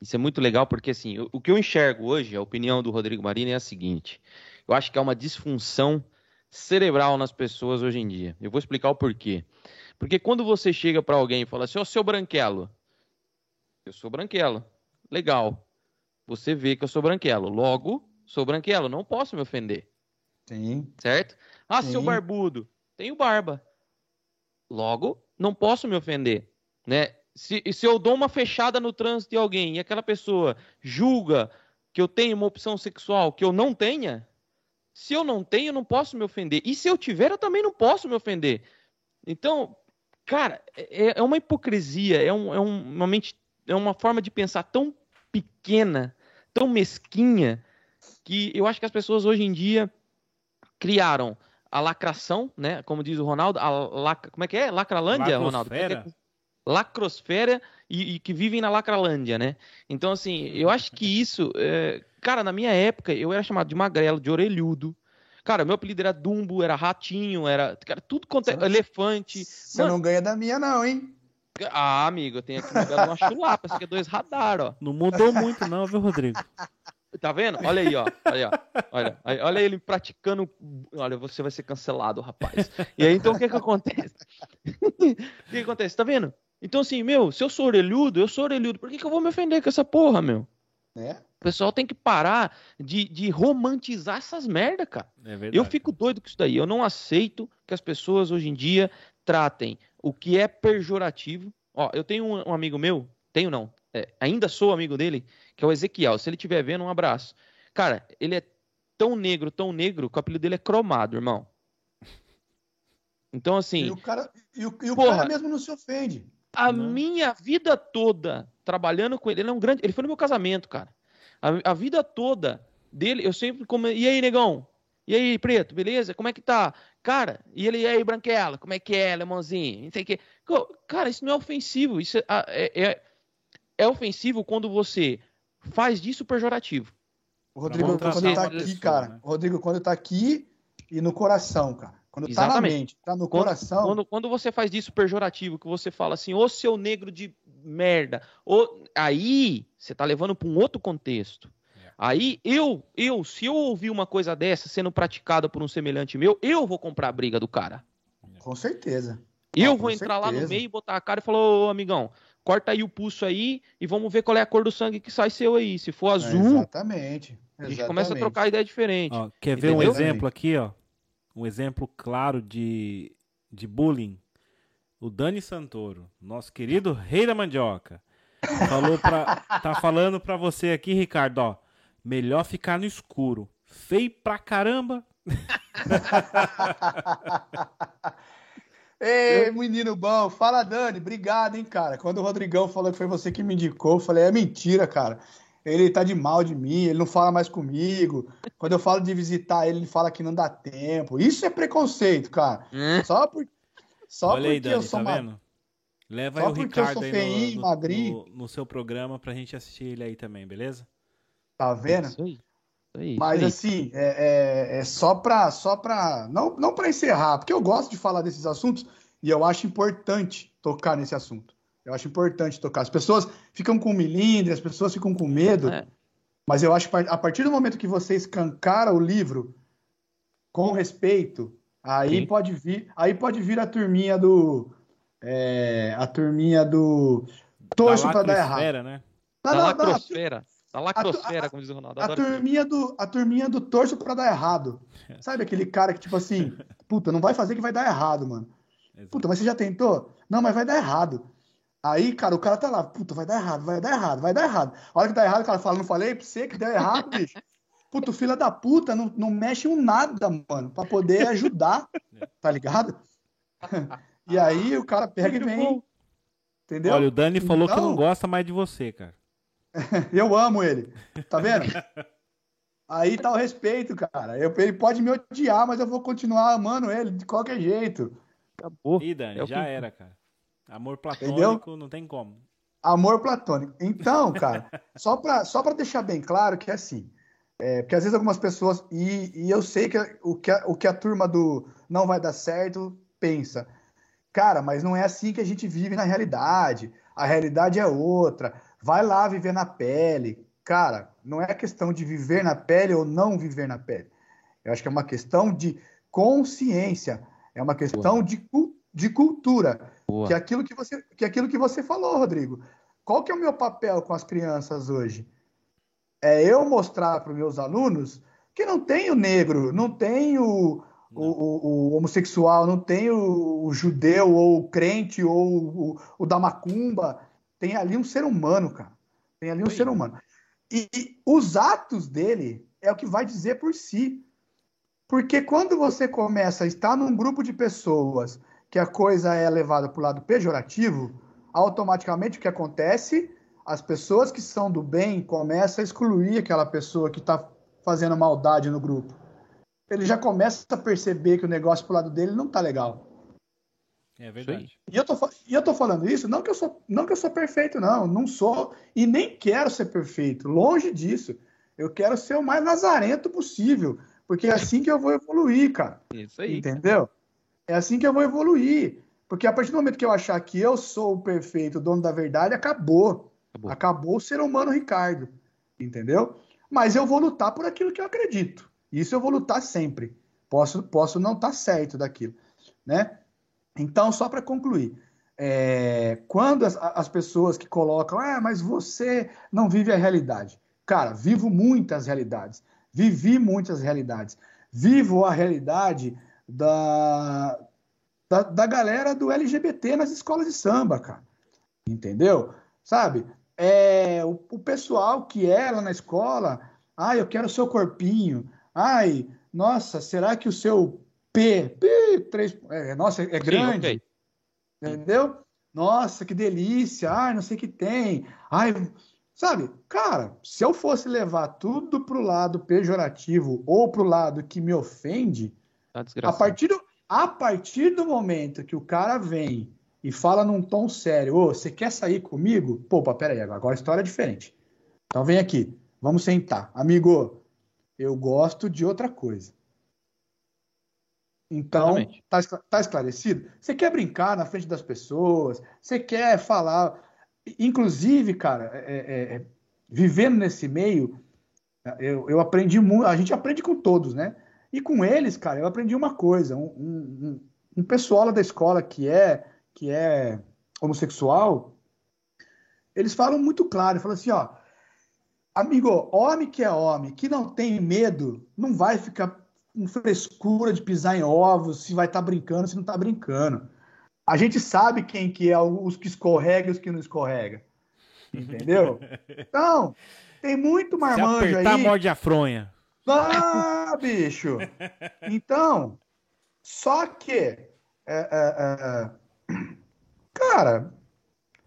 Isso é muito legal porque, assim, o, que eu enxergo hoje, a opinião do Rodrigo Marini é a seguinte. Eu acho que há uma disfunção cerebral nas pessoas hoje em dia. Eu vou explicar o porquê. Porque quando você chega para alguém e fala assim, ó, oh, seu branquelo, eu sou branquelo, legal. Você vê que eu sou branquelo, logo, sou branquelo, não posso me ofender. Sim. Certo? Ah, Sim. seu barbudo, tenho barba. Logo, não posso me ofender, né? Se, se eu dou uma fechada no trânsito de alguém e aquela pessoa julga que eu tenho uma opção sexual que eu não tenha, se eu não tenho, eu não posso me ofender. E se eu tiver, eu também não posso me ofender. Então, cara, é, é uma hipocrisia, é, um, é, uma mente, é uma forma de pensar tão pequena, tão mesquinha, que eu acho que as pessoas hoje em dia criaram a lacração, né? Como diz o Ronaldo, a lac... como é que é? Lacralândia, Ronaldo? É lacrosfera e, e, que vivem na lacralândia, né? Então, assim, eu acho que isso, é... cara, na minha época, eu era chamado de magrelo, de orelhudo. Cara, meu apelido era Dumbo, era Ratinho, era cara, tudo quanto é elefante. Você Mano... não ganha da minha, não, hein? Ah, amigo, eu tenho aqui uma chulapa, esse aqui é dois radar, ó. Não mudou muito, não, viu, Rodrigo? Tá vendo? Olha aí, ó. Olha, olha, olha ele praticando. Olha, você vai ser cancelado, rapaz. E aí, então, o que que acontece? o que que acontece? Tá vendo? Então, assim, meu, se eu sou orelhudo, eu sou orelhudo. Por que, que eu vou me ofender com essa porra, meu? É? O pessoal tem que parar de, de romantizar essas merda, cara. É verdade. Eu fico doido com isso daí. Eu não aceito que as pessoas hoje em dia tratem o que é pejorativo. Ó, eu tenho um, um amigo meu, tenho não, é, ainda sou amigo dele, que é o Ezequiel. Se ele estiver vendo, um abraço. Cara, ele é tão negro, tão negro, que o apelido dele é cromado, irmão. Então, assim. E o cara, e o, e o porra, cara mesmo não se ofende. A não. minha vida toda trabalhando com ele, ele é um grande. Ele foi no meu casamento, cara. A, a vida toda dele, eu sempre. Como, e aí, negão? E aí, preto, beleza? Como é que tá? Cara, e ele, e aí, branquela, como é que é, lemãozinho? Não sei o que. Cara, isso não é ofensivo. Isso é, é, é, é ofensivo quando você faz disso pejorativo. O Rodrigo, quando tá aqui, cara. Né? O Rodrigo, quando tá aqui e no coração, cara. Quando Exatamente. tá na mente, tá no quando, coração. Quando, quando você faz disso pejorativo, que você fala assim, ô seu negro de merda, ou aí você tá levando para um outro contexto. É. Aí eu, eu, se eu ouvir uma coisa dessa sendo praticada por um semelhante meu, eu vou comprar a briga do cara. Com certeza. Eu ah, vou entrar certeza. lá no meio e botar a cara e falar, ô amigão, corta aí o pulso aí e vamos ver qual é a cor do sangue que sai seu aí. Se for azul. É exatamente. A gente começa a trocar ideia diferente. Ó, quer ver Entendeu? um exemplo aqui, ó? Um exemplo claro de, de bullying. O Dani Santoro, nosso querido rei da mandioca, falou pra, tá falando pra você aqui, Ricardo, ó. Melhor ficar no escuro. Feio pra caramba. Ei, menino bom. Fala, Dani. Obrigado, hein, cara. Quando o Rodrigão falou que foi você que me indicou, eu falei, é mentira, cara. Ele tá de mal de mim, ele não fala mais comigo. Quando eu falo de visitar ele, ele fala que não dá tempo. Isso é preconceito, cara. Hum? Só, por, só Olha porque aí, Dani, eu sou tá ma... vendo? Leva aí o Ricardo aí feinho, no, no, no, seu programa pra gente assistir ele aí também, beleza? Tá vendo? Isso aí. Isso Mas assim, é, é, é, só para só pra, não, não para encerrar, porque eu gosto de falar desses assuntos e eu acho importante tocar nesse assunto. Eu acho importante tocar. As pessoas ficam com milindre, as pessoas ficam com medo, é. mas eu acho que a partir do momento que você escancara o livro com respeito, aí Sim. pode vir, aí pode vir a turminha do é, a turminha do torço para dar errado. Né? Não, da não, lacrosfera. Da lacrosfera, como diz o Ronaldo. A turminha, do, a turminha do torço para dar errado. Sabe aquele cara que, tipo assim, puta, não vai fazer que vai dar errado, mano. Puta, mas você já tentou? Não, mas vai dar errado. Aí, cara, o cara tá lá, puta, vai dar errado, vai dar errado, vai dar errado. A hora que dá errado, o cara fala, não falei pra você que deu errado, bicho. Puta, filha da puta, não, não mexe um nada, mano, pra poder ajudar, tá ligado? E aí o cara pega e vem. Entendeu? Olha, o Dani falou então, que não gosta mais de você, cara. eu amo ele. Tá vendo? aí tá o respeito, cara. Eu, ele pode me odiar, mas eu vou continuar amando ele de qualquer jeito. Acabou. Ih, Dani, é já que... era, cara. Amor platônico Entendeu? não tem como. Amor platônico. Então, cara, só para só pra deixar bem claro que é assim. É, porque às vezes algumas pessoas. E, e eu sei que o, que a, o que a turma do não vai dar certo pensa. Cara, mas não é assim que a gente vive na realidade. A realidade é outra. Vai lá viver na pele. Cara, não é questão de viver na pele ou não viver na pele. Eu acho que é uma questão de consciência. É uma questão de, de cultura. Boa. Que é aquilo que você, que é aquilo que você falou, Rodrigo. Qual que é o meu papel com as crianças hoje? É eu mostrar para os meus alunos que não tem o negro, não tem o, o, o, o, homossexual, não tem o, judeu, ou o crente, ou o, da macumba. Tem ali um ser humano, cara. Tem ali um ser humano. E, e os atos dele é o que vai dizer por si. Porque quando você começa a estar num grupo de pessoas que a coisa é levada para o lado pejorativo, automaticamente o que acontece? As pessoas que são do bem começam a excluir aquela pessoa que está fazendo maldade no grupo. Ele já começa a perceber que o negócio pro lado dele não tá legal. É verdade. E eu, tô, e eu tô falando isso, não que eu sou, não que eu sou perfeito, não. Não sou e nem quero ser perfeito. Longe disso. Eu quero ser o mais lazarento possível. Porque é assim que eu vou evoluir, cara. Isso aí. Entendeu? É assim que eu vou evoluir. Porque a partir do momento que eu achar que eu sou o perfeito, o dono da verdade, acabou. Acabou, acabou o ser humano Ricardo. Entendeu? Mas eu vou lutar por aquilo que eu acredito. Isso eu vou lutar sempre. Posso, posso não estar tá certo daquilo, né? Então, só para concluir, é, quando as, as, pessoas que colocam, ah, mas você não vive a realidade. Cara, vivo muitas realidades. Vivi muitas realidades. Vivo a realidade da, da, da galera do LGBT nas escolas de samba, cara. Entendeu? Sabe? É, o, o pessoal que é lá na escola, ah, eu quero o seu corpinho. Ai, nossa, será que o seu P, P 3, é, nossa, é grande? Sim, okay. Entendeu? Nossa, que delícia. Ai, não sei o que tem. Ai, sabe? Cara, se eu fosse levar tudo pro lado pejorativo ou pro lado que me ofende, tá a partir do, a partir do momento que o cara vem e fala num tom sério, ô, você quer sair comigo? Pô, peraí, agora a história é diferente. Então vem aqui, vamos sentar. Amigo, eu gosto de outra coisa. Então, tá, tá, esclarecido? Você quer brincar na frente das pessoas, você quer falar. Inclusive, cara, é, é, é, vivendo nesse meio, eu, eu aprendi muito. A gente aprende com todos, né? E com eles, cara, eu aprendi uma coisa. Um, um, um pessoal lá da escola que é que é homossexual, eles falam muito claro, falam assim, ó, amigo, homem que é homem, que não tem medo, não vai ficar com frescura de pisar em ovos, se vai estar tá brincando, se não está brincando. A gente sabe quem que é os que escorrega e os que não escorrega. Entendeu? Então, tem muito marmanjo se apertar, aí. morde a fronha. Ah, bicho! Então, só que é, é, é, Cara,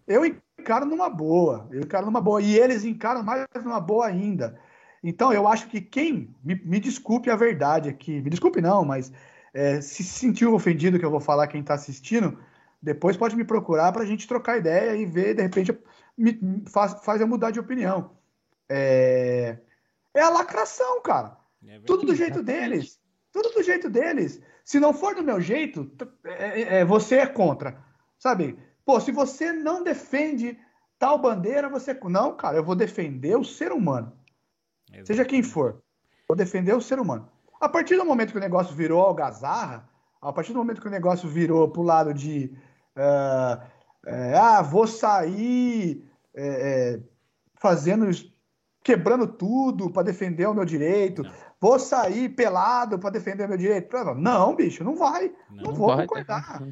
eu encaro numa boa. Eu encaro numa boa. E eles encaram mais numa boa ainda. Então, eu acho que quem. Me, me desculpe a verdade aqui. Me desculpe, não, mas é, se sentiu ofendido que eu vou falar quem está assistindo, depois pode me procurar para a gente trocar ideia e ver, de repente, me, faz, faz eu mudar de opinião. É, é a lacração, cara. É Tudo do jeito deles. Tudo do jeito deles. Se não for do meu jeito, é, é, é, você é contra. Sabe? Pô, se você não defende tal bandeira, você. Não, cara, eu vou defender o ser humano. Exatamente. Seja quem for. Vou defender o ser humano. A partir do momento que o negócio virou algazarra, a partir do momento que o negócio virou pro lado de. Uh, é, ah, vou sair é, fazendo. quebrando tudo para defender o meu direito. Não. Vou sair pelado para defender o meu direito. Não, bicho, não vai. Não, não vou vai, concordar.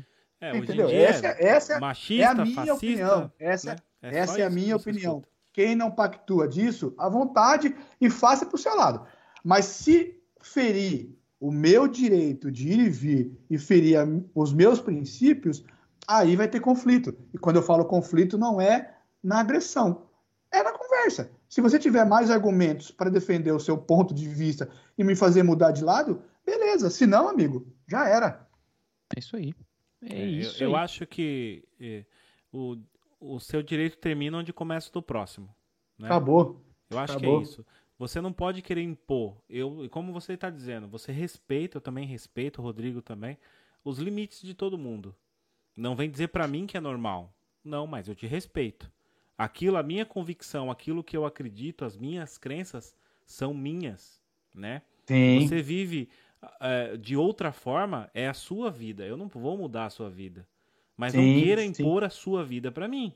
É, Entendeu? Essa, essa é machista, é a minha fascista, opinião. Essa, né? é essa é a minha opinião. Quem não pactua disso, à vontade e faça para o seu lado. Mas se ferir o meu direito de ir e vir e ferir a, os meus princípios, aí vai ter conflito. E quando eu falo conflito, não é na agressão, é na conversa. Se você tiver mais argumentos para defender o seu ponto de vista e me fazer mudar de lado, beleza. Se não, amigo, já era. É isso aí. É, é isso. Eu, eu acho que é, o, o seu direito termina onde começa o do próximo. Né? Acabou. Eu acho Acabou. que é isso. Você não pode querer impor. Eu, como você está dizendo, você respeita, eu também respeito, o Rodrigo também, os limites de todo mundo. Não vem dizer para mim que é normal. Não, mas eu te respeito. Aquilo, a minha convicção, aquilo que eu acredito, as minhas crenças são minhas, né? Sim. Você vive uh, de outra forma, é a sua vida. Eu não vou mudar a sua vida. Mas sim, não queira impor sim. a sua vida para mim.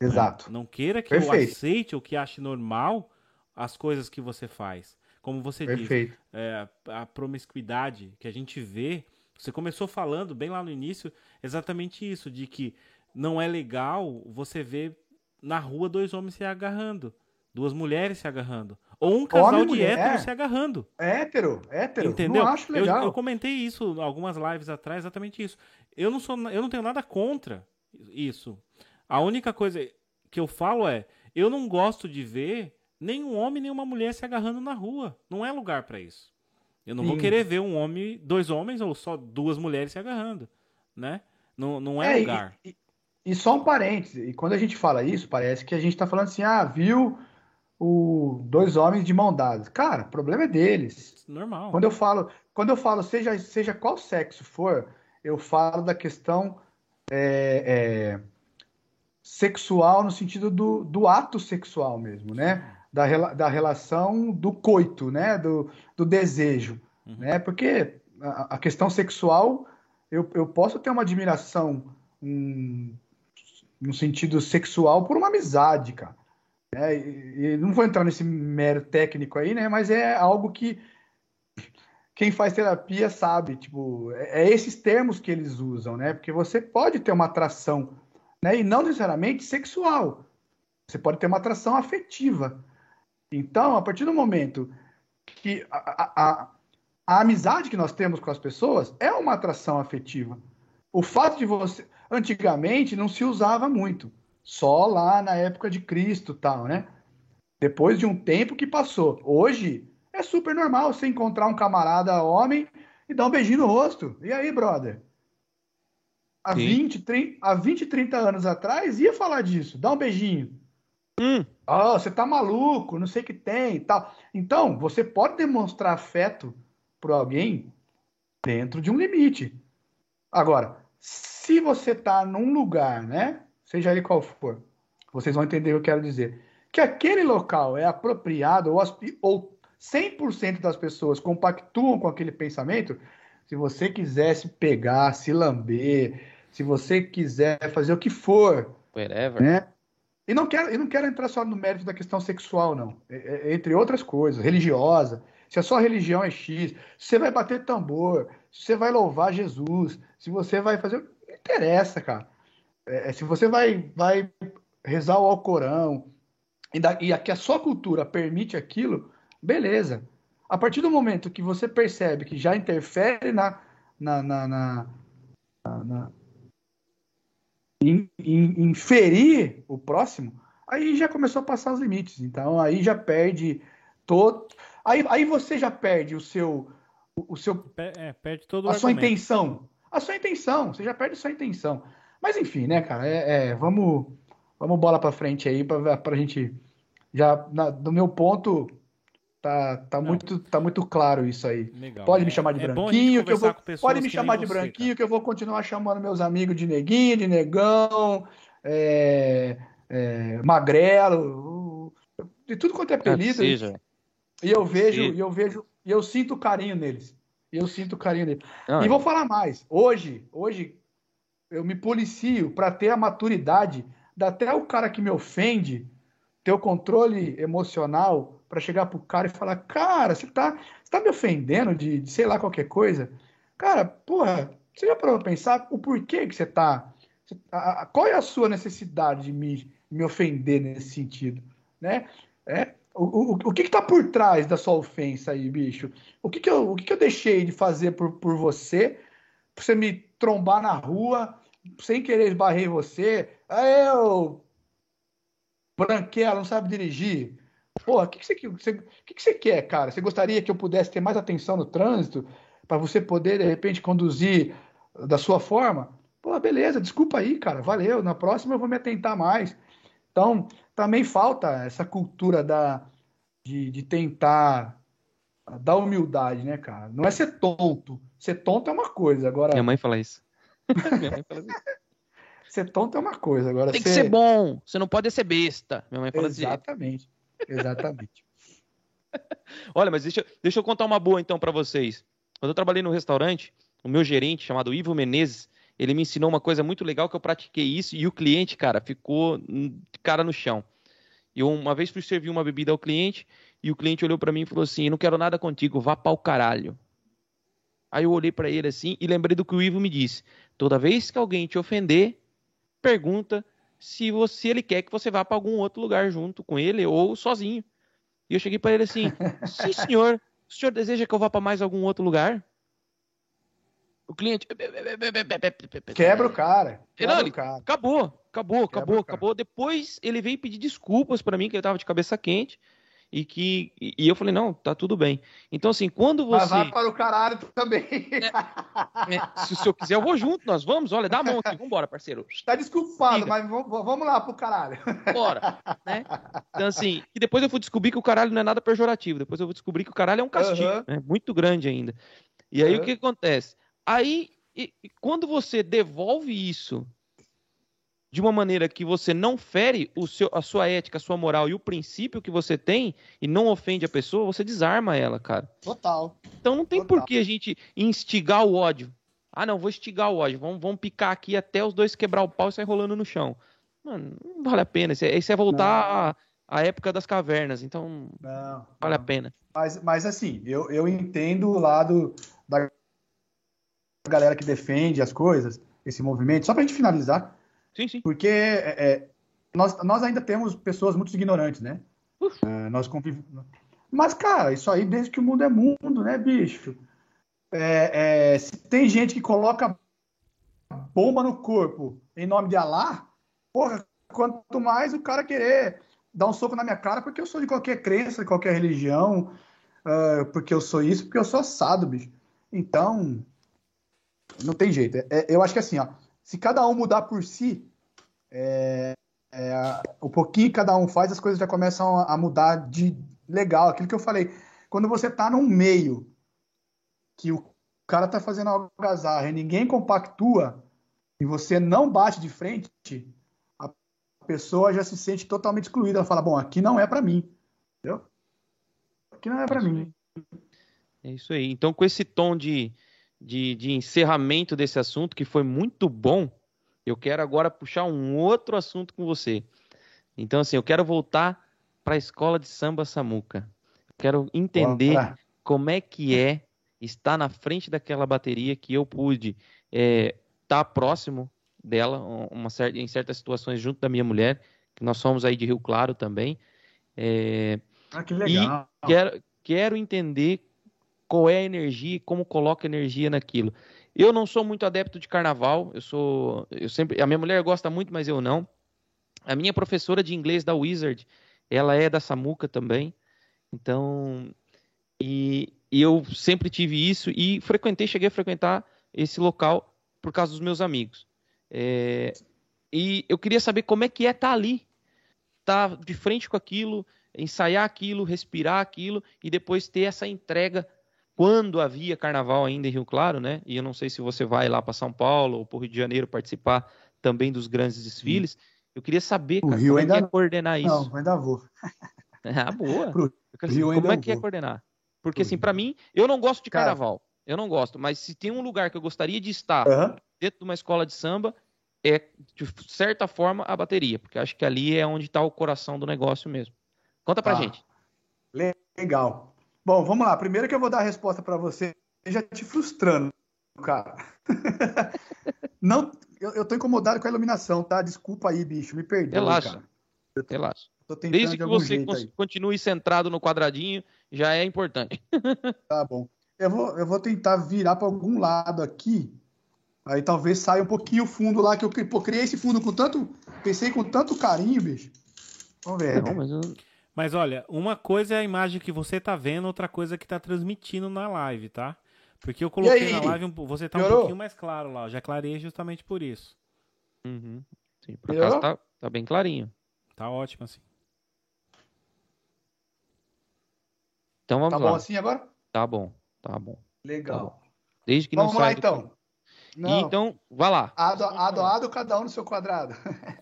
Exato. Né? Não queira que Perfeito. eu aceite ou que ache normal as coisas que você faz. como você Perfeito. diz, é, a promiscuidade que a gente vê. Você começou falando bem lá no início exatamente isso, de que não é legal você ver na rua dois homens se agarrando, duas mulheres se agarrando. Ou um casal Homem, de mulher. hétero se agarrando. Hétero, hétero. Entendeu? Não acho legal. Eu, eu comentei isso algumas lives atrás, exatamente isso. Eu não sou, eu não tenho nada contra isso. A única coisa que eu falo é, eu não gosto de ver nenhum homem nem uma mulher se agarrando na rua. Não é lugar para isso. Eu não Sim. vou querer ver um homem, dois homens ou só duas mulheres se agarrando, né? Não, não é, é lugar. E, e, e só um parêntese, e quando a gente fala isso, parece que a gente tá falando assim, ah, viu o dois homens de mão dadas. Cara, o problema é deles. Normal. Quando eu falo, quando eu falo seja, seja qual sexo for, eu falo da questão é, é, sexual no sentido do, do ato sexual mesmo, né? Da, da relação do coito, né? Do, do desejo, uhum. né? Porque a, a, questão sexual, eu, eu posso ter uma admiração um, no sentido sexual por uma amizade, cara. É, e, não vou entrar nesse mero técnico aí, né? Mas é algo que quem faz terapia sabe, tipo, é, é esses termos que eles usam, né? Porque você pode ter uma atração, né? E não necessariamente sexual. Você pode ter uma atração afetiva. Então, a partir do momento que a, a, a amizade que nós temos com as pessoas é uma atração afetiva. O fato de você. Antigamente não se usava muito só lá na época de Cristo tal, né? Depois de um tempo que passou. Hoje é super normal você encontrar um camarada homem e dar um beijinho no rosto. E aí, brother? Há 20, 30, há 20, 30 anos atrás ia falar disso, dá um beijinho. Hum. Oh, você tá maluco, não sei o que tem tal. Então, você pode demonstrar afeto por alguém dentro de um limite. Agora, se você tá num lugar, né? Seja ele qual for, vocês vão entender o que eu quero dizer. Que aquele local é apropriado ou, ou 100% das pessoas compactuam com aquele pensamento, se você quiser se pegar, se lamber, se você quiser fazer o que for, Whatever. né? E não quero, eu não quero entrar só no mérito da questão sexual, não. É, é, entre outras coisas, religiosa. Se a sua religião é X, se você vai bater tambor, se você vai louvar Jesus, se você vai fazer. Não interessa, cara. É, é, se você vai, vai rezar o Alcorão e, da, e a, a sua cultura permite aquilo, beleza. A partir do momento que você percebe que já interfere na, na, na, na, na ferir o próximo, aí já começou a passar os limites. Então aí já perde todo. Aí, aí você já perde o seu. O seu é, perde todo a sua intenção. A sua intenção. Você já perde a sua intenção. Mas enfim, né, cara? É, é vamos, vamos bola para frente aí para a gente já na, do meu ponto tá, tá muito tá muito claro isso aí. Legal. Pode me chamar de é, branquinho, que eu vou, pode me chamar de você, branquinho cara. que eu vou continuar chamando meus amigos de neguinho, de negão, é, é, magrelo, de tudo quanto é apelido. E, e eu vejo, e eu vejo, e eu sinto carinho neles. E eu sinto carinho neles. e vou falar mais. Hoje, hoje eu me policio para ter a maturidade, até o cara que me ofende, ter o controle emocional para chegar pro cara e falar, cara, você tá, você tá me ofendendo de, de, sei lá qualquer coisa. Cara, porra, você já parou pra pensar o porquê que você tá. a, a, qual é a sua necessidade de me, me ofender nesse sentido? Né? É, o, o, o que, que tá por trás da sua ofensa aí, bicho? O que, que, eu, o que, que eu deixei de fazer por, por você, pra você me trombar na rua, sem querer esbarrei você. Aí eu. Branquela, não sabe dirigir. Pô, o que, que, você, você, que, que você quer, cara? Você gostaria que eu pudesse ter mais atenção no trânsito para você poder, de repente, conduzir da sua forma? Pô, beleza, desculpa aí, cara, valeu. Na próxima eu vou me atentar mais. Então, também falta essa cultura da, de, de tentar dar humildade, né, cara? Não é ser tonto. Ser tonto é uma coisa. Agora. Minha mãe fala isso. Minha mãe fala assim. Ser tonto é uma coisa, agora Tem ser... que ser bom, você não pode ser besta. Minha mãe fala Exatamente. assim. Exatamente. Olha, mas deixa, deixa eu contar uma boa então para vocês. Quando eu trabalhei no restaurante, o meu gerente, chamado Ivo Menezes, ele me ensinou uma coisa muito legal que eu pratiquei isso e o cliente, cara, ficou cara no chão. Eu uma vez fui servir uma bebida ao cliente, e o cliente olhou para mim e falou assim: "Não quero nada contigo, vá para o caralho". Aí eu olhei para ele assim e lembrei do que o Ivo me disse: toda vez que alguém te ofender, pergunta se você ele quer que você vá para algum outro lugar junto com ele ou sozinho. E eu cheguei para ele assim: "Sim, senhor. O senhor deseja que eu vá para mais algum outro lugar?" O cliente quebra o cara. Quebra Não, o cara. Acabou, acabou, acabou, acabou. Depois ele veio pedir desculpas para mim que ele tava de cabeça quente e que e eu falei não tá tudo bem então assim quando você mas vai para o caralho também é, é, se o senhor quiser eu vou junto nós vamos olha dá a mão aqui vambora parceiro tá desculpado Siga. mas vamos lá pro caralho bora né? então assim e depois eu fui descobrir que o caralho não é nada pejorativo depois eu vou descobrir que o caralho é um castigo uhum. né? muito grande ainda e aí uhum. o que acontece aí e, e quando você devolve isso de uma maneira que você não fere o seu, a sua ética, a sua moral e o princípio que você tem e não ofende a pessoa, você desarma ela, cara. Total. Então não tem Total. por que a gente instigar o ódio. Ah, não, vou instigar o ódio. Vamos, vamos picar aqui até os dois quebrar o pau e sair rolando no chão. Mano, não vale a pena. Isso é, isso é voltar à, à, época das cavernas. Então, não, vale não. a pena. Mas, mas assim, eu, eu entendo o lado da galera que defende as coisas, esse movimento. Só pra gente finalizar, Sim, sim. Porque é, é, nós, nós ainda temos pessoas muito ignorantes, né? É, nós convivemos. Mas, cara, isso aí desde que o mundo é mundo, né, bicho? É, é, se tem gente que coloca bomba no corpo em nome de Alá, porra, quanto mais o cara querer dar um soco na minha cara porque eu sou de qualquer crença, de qualquer religião, uh, porque eu sou isso, porque eu sou assado, bicho. Então, não tem jeito. É, eu acho que assim, ó, se cada um mudar por si, é, é, o pouquinho que cada um faz, as coisas já começam a, mudar de legal. Aquilo que eu falei, quando você está num meio que o cara está fazendo algazarra e ninguém compactua e você não bate de frente, a pessoa já se sente totalmente excluída. Ela fala: Bom, aqui não é para mim. Entendeu? Aqui não é para mim. É isso aí. Então, com esse tom de de, de encerramento desse assunto, que foi muito bom, eu quero agora puxar um outro assunto com você. Então, assim, eu quero voltar para a escola de samba Samuca. Quero entender Opa. como é que é estar na frente daquela bateria que eu pude estar é, tá próximo dela uma certa, em certas situações junto da minha mulher, que nós somos aí de Rio Claro também. É, ah, que legal. E quero, quero entender qual é a energia e como coloca energia naquilo. Eu não sou muito adepto de carnaval, eu sou, eu sempre, a minha mulher gosta muito, mas eu não. A minha professora de inglês da Wizard, ela é da Samuca também. Então, e, e eu sempre tive isso e frequentei, cheguei a frequentar esse local por causa dos meus amigos. É, e eu queria saber como é que é estar tá ali, estar tá de frente com aquilo, ensaiar aquilo, respirar aquilo e depois ter essa entrega quando havia carnaval ainda em Rio Claro, né? E eu não sei se você vai lá para São Paulo ou para o Rio de Janeiro participar também dos grandes desfiles. Eu queria saber, cara, Rio como ainda... é que é coordenar isso. Não, ainda vou. ah, boa. Pro Rio como ainda é que é vou. é coordenar? Porque, assim, para mim, eu não gosto de carnaval. Cara... Eu não gosto. Mas se tem um lugar que eu gostaria de estar uhum. dentro de uma escola de samba, é, de certa forma, a bateria. Porque acho que ali é onde está o coração do negócio mesmo. Conta pra ah, gente. Legal. Bom, vamos lá. Primeiro que eu vou dar a resposta para você, já te frustrando, cara. Não, eu, eu tô incomodado com a iluminação, tá? Desculpa aí, bicho, me perdoe, Relaxa. cara. Tô, Relaxa. Desde que você continue centrado no quadradinho, já é importante. tá bom. Eu vou, eu vou tentar virar para algum lado aqui. Aí talvez saia um pouquinho o fundo lá, que eu pô, criei esse fundo com tanto. Pensei com tanto carinho, bicho. Vamos ver. Não, mas eu... Mas olha, uma coisa é a imagem que você tá vendo, outra coisa é que tá transmitindo na live, tá? Porque eu coloquei na live, você tá Piorou? um pouquinho mais claro lá. Eu já clarei justamente por isso. Uhum. Sim, por acaso tá, tá bem clarinho. Tá ótimo assim. Então vamos tá lá. Tá bom assim agora? Tá bom, tá bom. Legal. Tá bom. Desde que vamos não saia lá, então. Não. Então, vai lá. Ado, ado, ado, cada um no seu quadrado.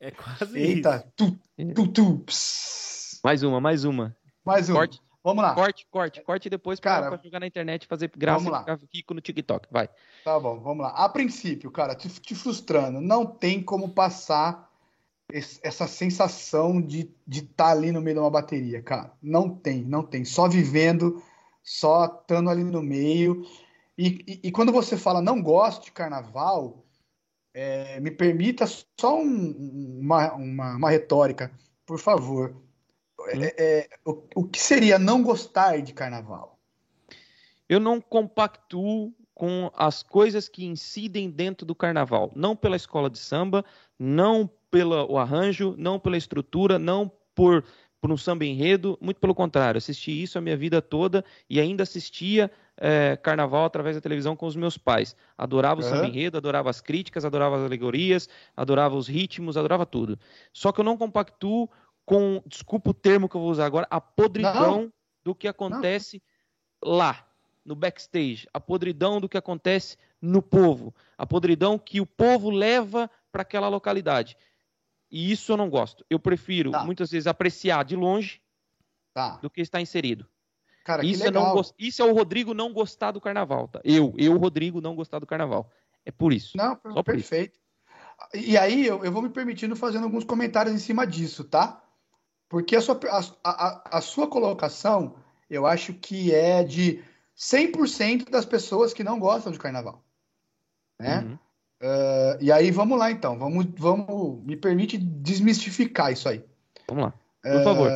é quase Eita. isso. Tu, tu, tu, mais uma, mais uma. Mais uma. Corte. Vamos lá. Corte, corte, corte depois para pra jogar na internet fazer graça e ficar rico no TikTok. Vai. Tá bom, vamos lá. A princípio, cara, te, te frustrando, não tem como passar essa sensação de estar tá ali no meio de uma bateria, cara. Não tem, não tem. Só vivendo, só estando ali no meio. E, e, e, quando você fala não gosto de carnaval, é, me permita só um, uma, uma, uma, retórica, por favor. É, é, o, o que seria não gostar de carnaval? Eu não compactuo com as coisas que incidem dentro do carnaval. Não pela escola de samba, não pelo arranjo, não pela estrutura, não por, por um samba enredo, muito pelo contrário. Assisti isso a minha vida toda e ainda assistia é, carnaval através da televisão com os meus pais. Adorava o uhum. samba enredo, adorava as críticas, adorava as alegorias, adorava os ritmos, adorava tudo. Só que eu não compactuo com, desculpa o termo que eu vou usar agora, a podridão não. do que acontece não. lá no backstage, a podridão do que acontece no povo, a podridão que o povo leva para aquela localidade. E isso eu não gosto. Eu prefiro, tá. muitas vezes, apreciar de longe tá. do que estar inserido. Cara, isso, é não, isso é o Rodrigo não gostar do carnaval, tá? Eu, eu, Rodrigo, não gostar do carnaval. É por isso. Não, Só perfeito. Isso. E aí eu, eu, vou me permitindo fazendo alguns comentários em cima disso, tá? Porque a sua, a, a, a sua colocação, eu acho que é de 100% das pessoas que não gostam de carnaval. Né? Uhum. Uh, e aí, vamos lá então. Vamos, vamos, me permite desmistificar isso aí. Vamos lá, por uh, favor.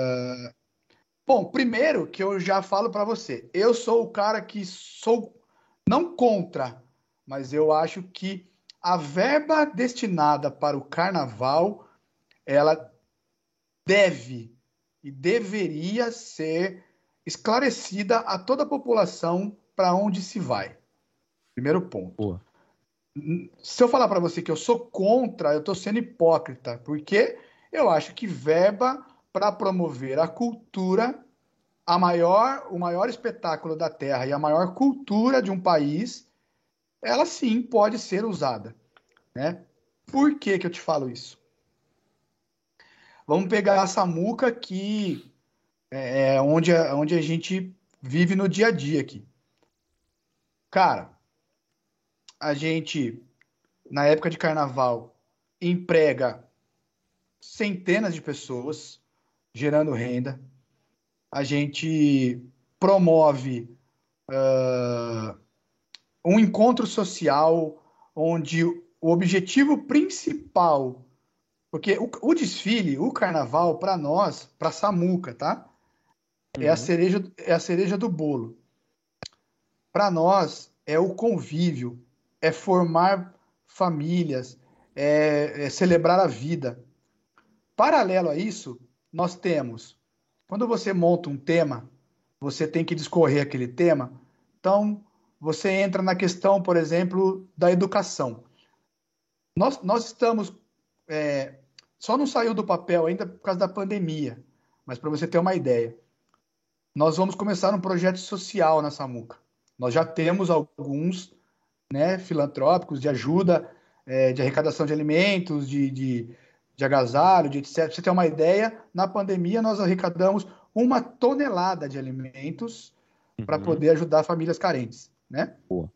Bom, primeiro que eu já falo para você, eu sou o cara que sou não contra, mas eu acho que a verba destinada para o carnaval, ela deve e deveria ser esclarecida a toda a população para onde se vai. Primeiro ponto. Boa. Se eu falar para você que eu sou contra, eu estou sendo hipócrita, porque eu acho que verba para promover a cultura, a maior, o maior espetáculo da Terra e a maior cultura de um país, ela sim pode ser usada. Né? Por que, que eu te falo isso? Vamos pegar a Samuca que é, é, onde, onde a gente vive no dia a dia aqui. Cara, a gente, na época de carnaval, emprega centenas de pessoas, gerando renda. A gente promove uh, um encontro social onde o objetivo principal, porque o, o desfile, o carnaval, para nós, para Samuca, tá? É a uhum. cereja, é a cereja do bolo. Para nós, é o convívio, é formar famílias, é, é celebrar a vida. Paralelo a isso, nós temos, quando você monta um tema, você tem que discorrer aquele tema, então você entra na questão, por exemplo, da educação. Nós, nós estamos. É, só não saiu do papel ainda por causa da pandemia, mas para você ter uma ideia nós vamos começar um projeto social na Samuca. Nós já temos alguns né, filantrópicos de ajuda, é, de arrecadação de alimentos, de, de, de agasalho, de etc. Pra você ter uma ideia, na pandemia nós arrecadamos uma tonelada de alimentos uhum. para poder ajudar famílias carentes, né? Boa.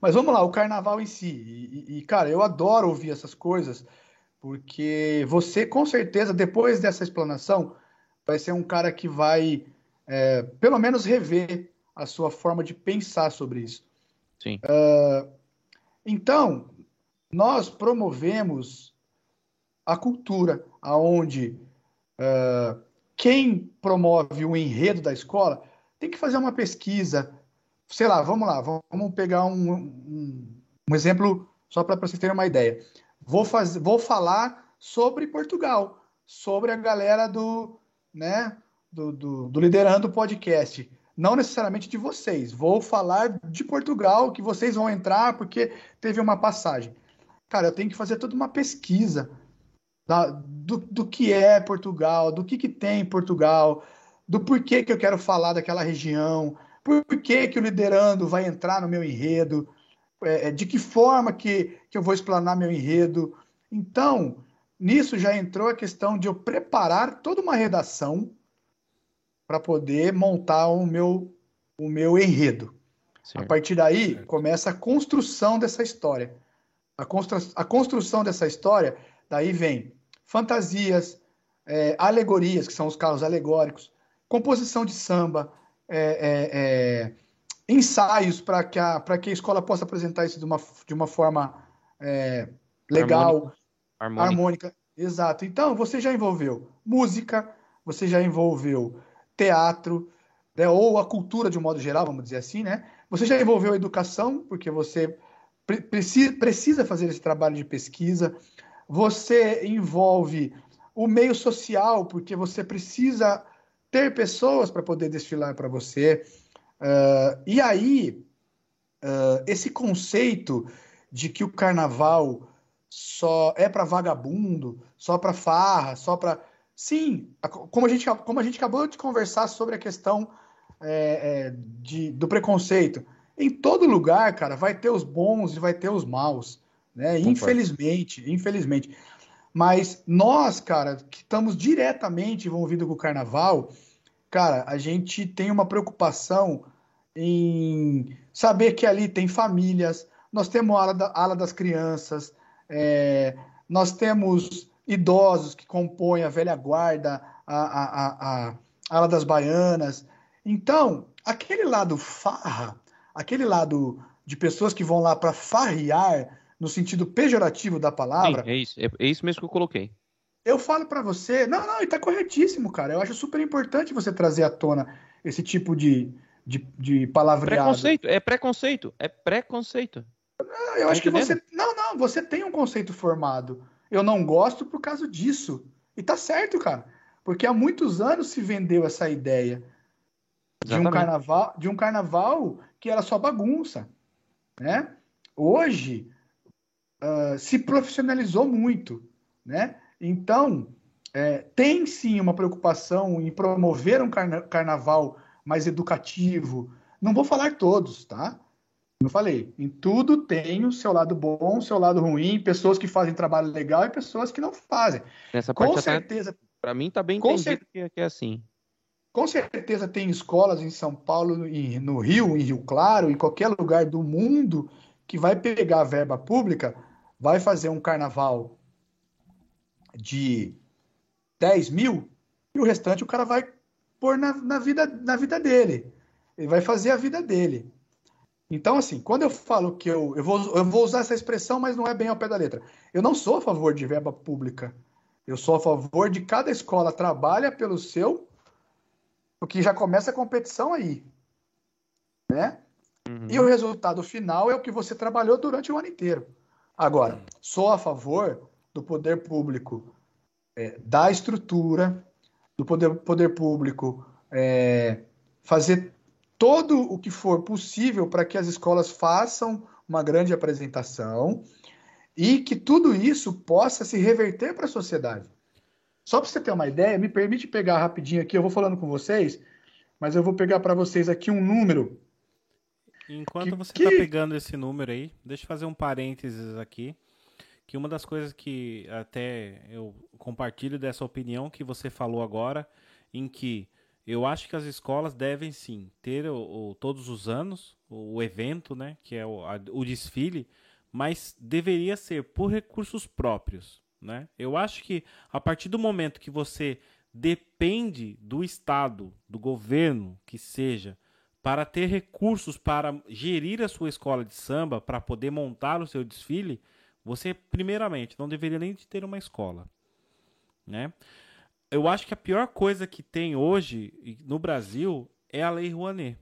Mas vamos lá, o carnaval em si. E, e, cara, eu adoro ouvir essas coisas, porque você, com certeza, depois dessa explanação, vai ser um cara que vai é, pelo menos rever a sua forma de pensar sobre isso. Sim. Uh, então, nós promovemos a cultura, aonde uh, quem promove o enredo da escola tem que fazer uma pesquisa. Sei lá, vamos lá, vamos pegar um, um, um exemplo só para vocês terem uma ideia. Vou, fazer, vou falar sobre Portugal, sobre a galera do, né, do, do, do Liderando Podcast. Não necessariamente de vocês. Vou falar de Portugal, que vocês vão entrar porque teve uma passagem. Cara, eu tenho que fazer toda uma pesquisa da, do, do que é Portugal, do que, que tem em Portugal, do porquê que eu quero falar daquela região, por que, que o Liderando vai entrar no meu enredo, é, é, de que forma que, que eu vou explanar meu enredo. Então, nisso já entrou a questão de eu preparar toda uma redação para poder montar o meu, o meu enredo. Certo. A partir daí, certo. começa a construção dessa história. A, constru a construção dessa história, daí vem fantasias, é, alegorias, que são os carros alegóricos, composição de samba, é, é, é ensaios para que, a, que a escola possa apresentar isso de uma, de uma forma é, legal, harmônica. harmônica. Exato. Então, você já envolveu música, você já envolveu teatro, né, ou a cultura de um modo geral, vamos dizer assim, né? Você já envolveu a educação, porque você pre precisa, precisa fazer esse trabalho de pesquisa. Você envolve o meio social, porque você precisa ter pessoas para poder desfilar para você. Uh, e aí, uh, esse conceito de que o carnaval só é para vagabundo, só para farra, só para. Sim, como a, gente, como a gente acabou de conversar sobre a questão é, é, de, do preconceito. Em todo lugar, cara, vai ter os bons e vai ter os maus, né? Infelizmente, infelizmente. Mas nós, cara, que estamos diretamente envolvidos com o carnaval, cara, a gente tem uma preocupação em saber que ali tem famílias, nós temos a ala, da, ala das crianças, é, nós temos idosos que compõem a velha guarda, a, a, a, a ala das baianas. Então, aquele lado farra, aquele lado de pessoas que vão lá para farrear, no sentido pejorativo da palavra. Sim, é isso, é, é isso mesmo que eu coloquei. Eu falo para você, não, não, está corretíssimo, cara. Eu acho super importante você trazer à tona esse tipo de, de, de palavreado. Preconceito, é preconceito, é preconceito. Não, eu tá acho que você. Não, não, você tem um conceito formado. Eu não gosto por causa disso. E tá certo, cara. Porque há muitos anos se vendeu essa ideia de um carnaval, de um carnaval que era só bagunça, né? Hoje uh, se profissionalizou muito, né? Então é, tem sim uma preocupação em promover um carna carnaval mais educativo. Não vou falar todos, tá? eu falei, em tudo tem o seu lado bom, o seu lado ruim, pessoas que fazem trabalho legal e pessoas que não fazem. Nessa parte com certeza. Para mim tá bem entendido cer... que, é assim. Com certeza tem escolas em São Paulo, no Rio, em Rio Claro, em qualquer lugar do mundo que vai pegar a verba pública, vai fazer um carnaval de 10 mil e o restante o cara vai pôr na, na, vida, na vida dele. Ele vai fazer a vida dele. Então, assim, quando eu falo que eu, eu, vou, eu vou usar essa expressão, mas não é bem ao pé da letra. Eu não sou a favor de verba pública. Eu sou a favor de cada escola trabalha pelo seu, porque já começa a competição aí. Né? Uhum. E o resultado final é o que você trabalhou durante o ano inteiro. Agora, sou a favor do poder público é, da estrutura, do poder, poder público é, fazer todo o que for possível para que as escolas façam uma grande apresentação e que tudo isso possa se reverter para a sociedade. Só para você ter uma ideia, me permite pegar rapidinho aqui, eu vou falando com vocês, mas eu vou pegar para vocês aqui um número. Enquanto que, você está que... pegando esse número aí, deixa eu fazer um parênteses aqui, que uma das coisas que até eu compartilho dessa opinião que você falou agora, em que eu acho que as escolas devem sim ter o, o todos os anos o, o, evento, né, que é o, a, o desfile, mas deveria ser por recursos próprios, né? Eu acho que a partir do momento que você depende do Estado, do governo, que seja, para ter recursos para gerir a sua escola de samba, para poder montar o seu desfile, você primeiramente não deveria nem ter uma escola, né? eu acho que a pior coisa que tem hoje no Brasil é a Lei Rouanet.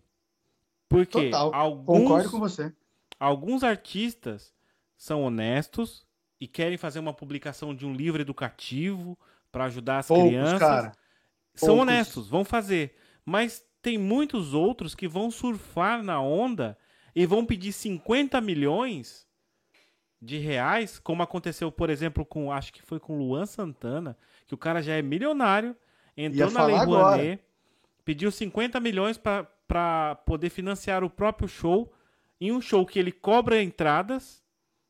Porque Total. alguns, concordo com você. Alguns artistas são honestos e querem fazer uma publicação de um livro educativo para ajudar as Poucos, crianças. Cara. São Poucos. honestos, vão fazer. Mas tem muitos outros que vão surfar na onda e vão pedir 50 milhões de reais, como aconteceu, por exemplo, com acho que foi com Luan Santana, que o cara já é milionário, entrou na Lei Rouanet, pediu 50 milhões para poder financiar o próprio show, em um show que ele cobra entradas,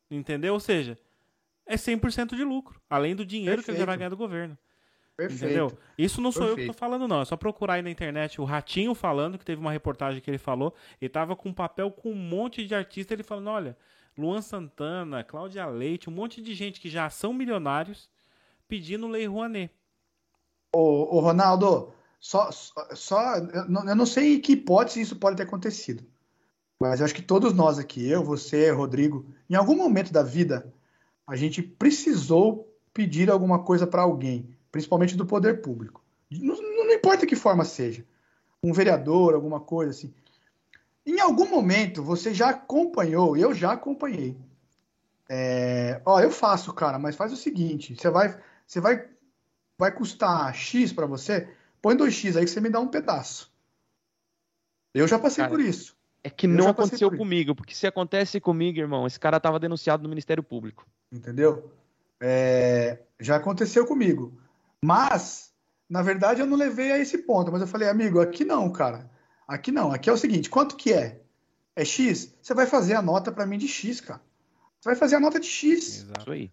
entendeu? Ou seja, é 100% de lucro, além do dinheiro Perfeito. que ele já vai ganhar do governo. Perfeito. Entendeu? Isso não sou Perfeito. eu que tô falando, não. É só procurar aí na internet o Ratinho falando, que teve uma reportagem que ele falou. Ele tava com um papel com um monte de artista. Ele falando: olha, Luan Santana, Cláudia Leite, um monte de gente que já são milionários pedindo Lei Rouanet. Ô, ô Ronaldo, só, só eu não sei em que hipótese isso pode ter acontecido. Mas eu acho que todos nós aqui, eu, você, Rodrigo, em algum momento da vida, a gente precisou pedir alguma coisa para alguém, principalmente do poder público. Não, não, importa que forma seja. Um vereador, alguma coisa assim. Em algum momento você já acompanhou, eu já acompanhei. É, ó, eu faço, cara, mas faz o seguinte: você vai, você vai, vai custar X para você, põe 2X aí que você me dá um pedaço. Eu já passei cara, por isso. É que eu não aconteceu por comigo, porque se acontece comigo, irmão, esse cara tava denunciado no Ministério Público. Entendeu? É, já aconteceu comigo. Mas, na verdade, eu não levei a esse ponto. Mas eu falei, amigo, aqui não, cara. Aqui não. Aqui é o seguinte: quanto que é? É X? Você vai fazer a nota para mim de X, cara. Você vai fazer a nota de X. Exato aí.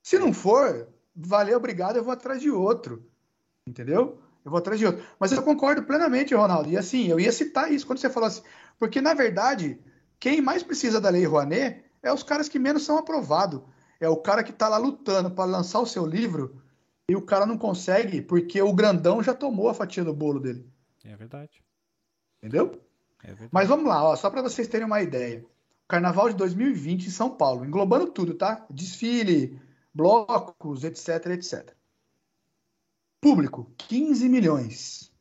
Se não for, valeu, obrigado, eu vou atrás de outro. Entendeu? Eu vou atrás de outro. Mas eu concordo plenamente, Ronaldo. E assim, eu ia citar isso quando você falou assim. Porque, na verdade, quem mais precisa da Lei Rouanet é os caras que menos são aprovados. É o cara que está lá lutando para lançar o seu livro e o cara não consegue porque o grandão já tomou a fatia do bolo dele. É verdade. Entendeu? É verdade. Mas vamos lá, ó, só para vocês terem uma ideia. Carnaval de 2020 em São Paulo, englobando tudo, tá? Desfile, blocos, etc, etc. Público, 15 milhões.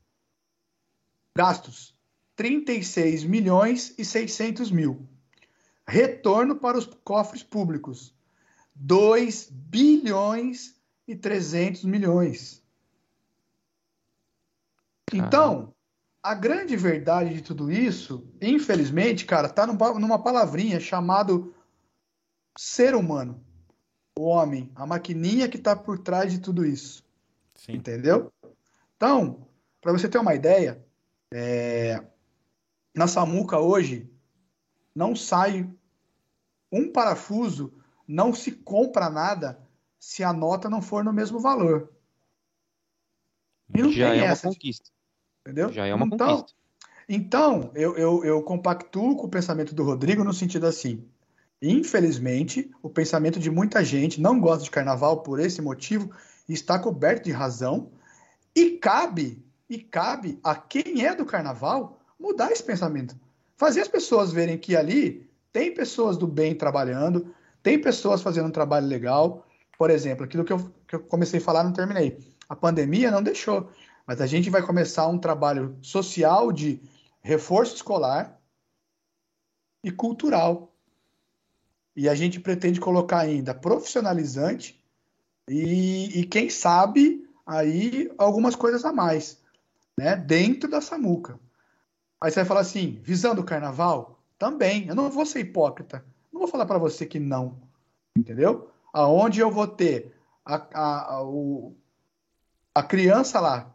Gastos, 36 milhões e 600 mil. Retorno para os cofres públicos, 2 bilhões e 300 milhões. Então, a grande verdade de tudo isso, infelizmente, cara, tá numa palavrinha chamado ser humano. O homem, a maquininha que está por trás de tudo isso. Sim. Entendeu? Então, para você ter uma ideia, é... na Samuca hoje não sai um parafuso, não se compra nada se a nota não for no mesmo valor. Já é uma conquista. Entendeu? Já é uma então, conquista. Então, eu, eu, eu compactuo com o pensamento do Rodrigo no sentido assim. Infelizmente, o pensamento de muita gente não gosta de carnaval por esse motivo e está coberto de razão. E cabe, e cabe a quem é do carnaval mudar esse pensamento. Fazer as pessoas verem que ali tem pessoas do bem trabalhando, tem pessoas fazendo um trabalho legal. Por exemplo, aquilo que eu, que eu comecei a falar, não terminei. A pandemia não deixou. Mas a gente vai começar um trabalho social de reforço escolar e cultural. E a gente pretende colocar ainda profissionalizante e, e quem sabe aí algumas coisas a mais, né? Dentro da Samuca. Aí você vai falar assim, visando o carnaval? Também. Eu não vou ser hipócrita. Não vou falar para você que não. Entendeu? Aonde eu vou ter a, a, a, o, a criança lá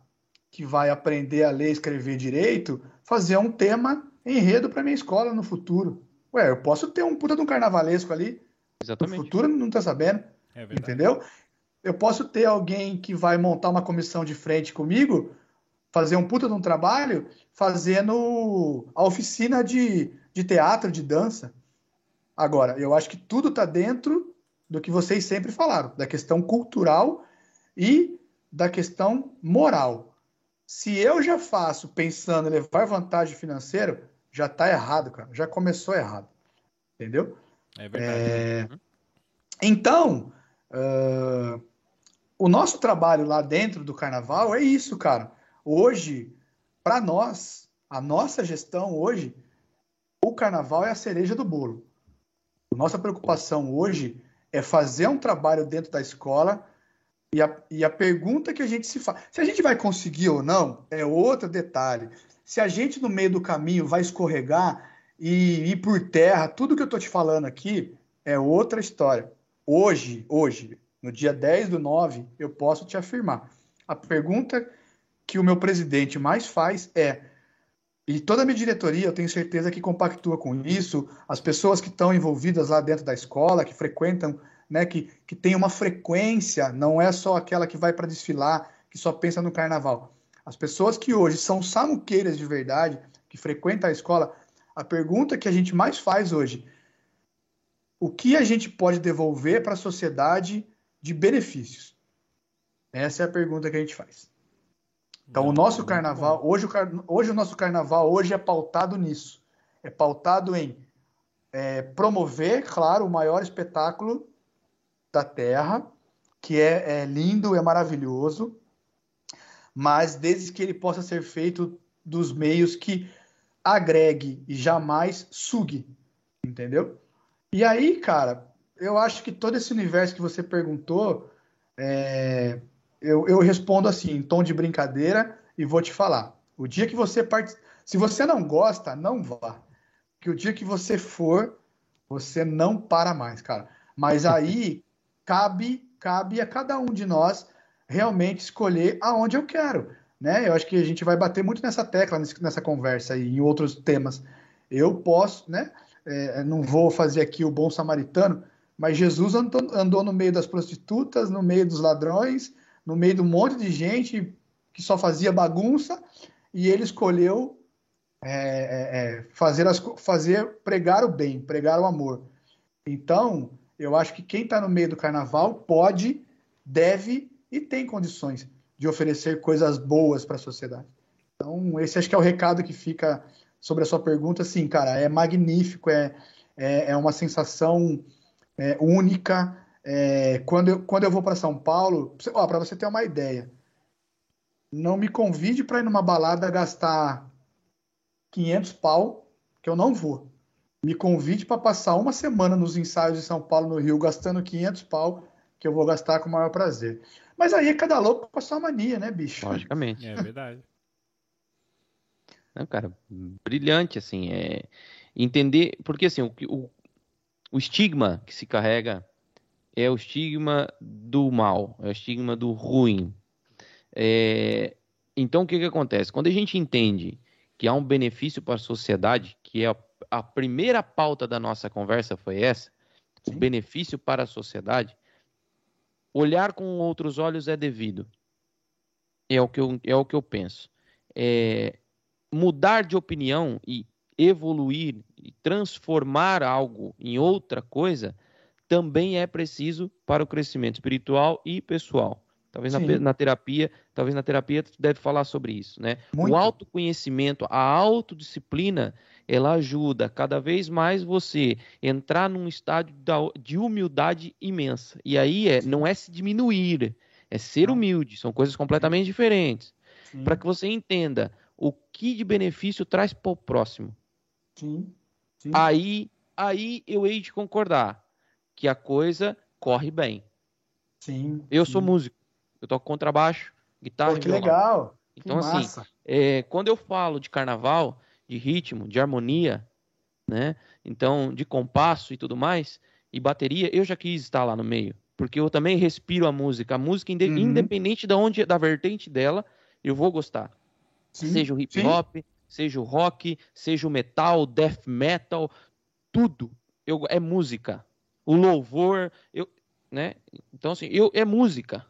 que vai aprender a ler e escrever direito, fazer um tema enredo para minha escola no futuro. Ué, eu posso ter um puta de um carnavalesco ali. Exatamente. No futuro não tá sabendo. É entendeu? Eu posso ter alguém que vai montar uma comissão de frente comigo, fazer um puta de um trabalho, fazendo a oficina de, de teatro, de dança. Agora, eu acho que tudo está dentro do que vocês sempre falaram, da questão cultural e da questão moral. Se eu já faço pensando em levar vantagem financeira, já está errado, cara. Já começou errado. Entendeu? É verdade. É... Então, uh... o nosso trabalho lá dentro do carnaval é isso, cara. Hoje, para nós, a nossa gestão hoje, o carnaval é a cereja do bolo. Nossa preocupação hoje é fazer um trabalho dentro da escola e a, e a pergunta que a gente se faz, se a gente vai conseguir ou não, é outro detalhe. Se a gente no meio do caminho vai escorregar e ir por terra, tudo que eu estou te falando aqui é outra história. Hoje, hoje, no dia 10 do 9, eu posso te afirmar. A pergunta que o meu presidente mais faz é, e toda a minha diretoria, eu tenho certeza que compactua com isso, as pessoas que estão envolvidas lá dentro da escola, que frequentam né, que, que tem uma frequência, não é só aquela que vai para desfilar, que só pensa no carnaval. As pessoas que hoje são samuqueiras de verdade, que frequentam a escola, a pergunta que a gente mais faz hoje, o que a gente pode devolver para a sociedade de benefícios? Essa é a pergunta que a gente faz. Então, o nosso carnaval, hoje o, hoje o nosso carnaval hoje é pautado nisso. É pautado em é, promover, claro, o maior espetáculo da Terra, que é, é lindo, é maravilhoso, mas desde que ele possa ser feito dos meios que agregue e jamais sugue, entendeu? E aí, cara, eu acho que todo esse universo que você perguntou, é, eu, eu respondo assim, em tom de brincadeira, e vou te falar. O dia que você part... Se você não gosta, não vá. Que o dia que você for, você não para mais, cara. Mas aí cabe, cabe a cada um de nós realmente escolher aonde eu quero. Né? Eu acho que a gente vai bater muito nessa tecla, nessa conversa e em outros temas. Eu posso, né? É, não vou fazer aqui o bom samaritano, mas Jesus andou, andou no meio das prostitutas, no meio dos ladrões, no meio de um monte de gente que só fazia bagunça, e ele escolheu é, é, é, fazer, as, fazer pregar o bem, pregar o amor. Então, eu acho que quem está no meio do carnaval pode, deve e tem condições de oferecer coisas boas para a sociedade. Então, esse acho que é o recado que fica sobre a sua pergunta. Sim, cara, é magnífico, é, é, é uma sensação é, única. É, quando, eu, quando eu vou para São Paulo, para você ter uma ideia, não me convide para ir numa balada gastar 500 pau, que eu não vou. Me convide para passar uma semana nos ensaios de São Paulo, no Rio, gastando 500 pau, que eu vou gastar com o maior prazer. Mas aí é cada louco com a sua mania, né, bicho? Logicamente. É verdade. Não, cara, brilhante, assim, é entender, porque assim, o, o, o estigma que se carrega é o estigma do mal, é o estigma do ruim. É, então, o que, que acontece? Quando a gente entende que há um benefício para a sociedade, que é a, a primeira pauta da nossa conversa foi essa, Sim. o benefício para a sociedade, olhar com outros olhos é devido. É o que eu, é o que eu penso. É, mudar de opinião e evoluir e transformar algo em outra coisa também é preciso para o crescimento espiritual e pessoal. Talvez na, na, terapia, talvez na terapia tu deve falar sobre isso, né? Muito. O autoconhecimento, a autodisciplina, ela ajuda cada vez mais você entrar num estado de humildade imensa. E aí é, não é se diminuir, é ser humilde, são coisas completamente diferentes. Para que você entenda o que de benefício traz para o próximo. Sim. Sim. Aí, aí eu hei de concordar que a coisa corre bem. Sim. Eu sim. sou músico, eu toco contrabaixo, guitarra Pô, que legal. Então, que assim, é, quando eu falo de carnaval, de ritmo, de harmonia, né? Então, de compasso e tudo mais, e bateria, eu já quis estar lá no meio. Porque eu também respiro a música. A música, uhum. independente da onde, da vertente dela, eu vou gostar. Sim, seja o hip hop, sim. seja o rock, seja o metal, death metal, tudo eu, é música. O louvor, eu, né? Então assim, eu é música.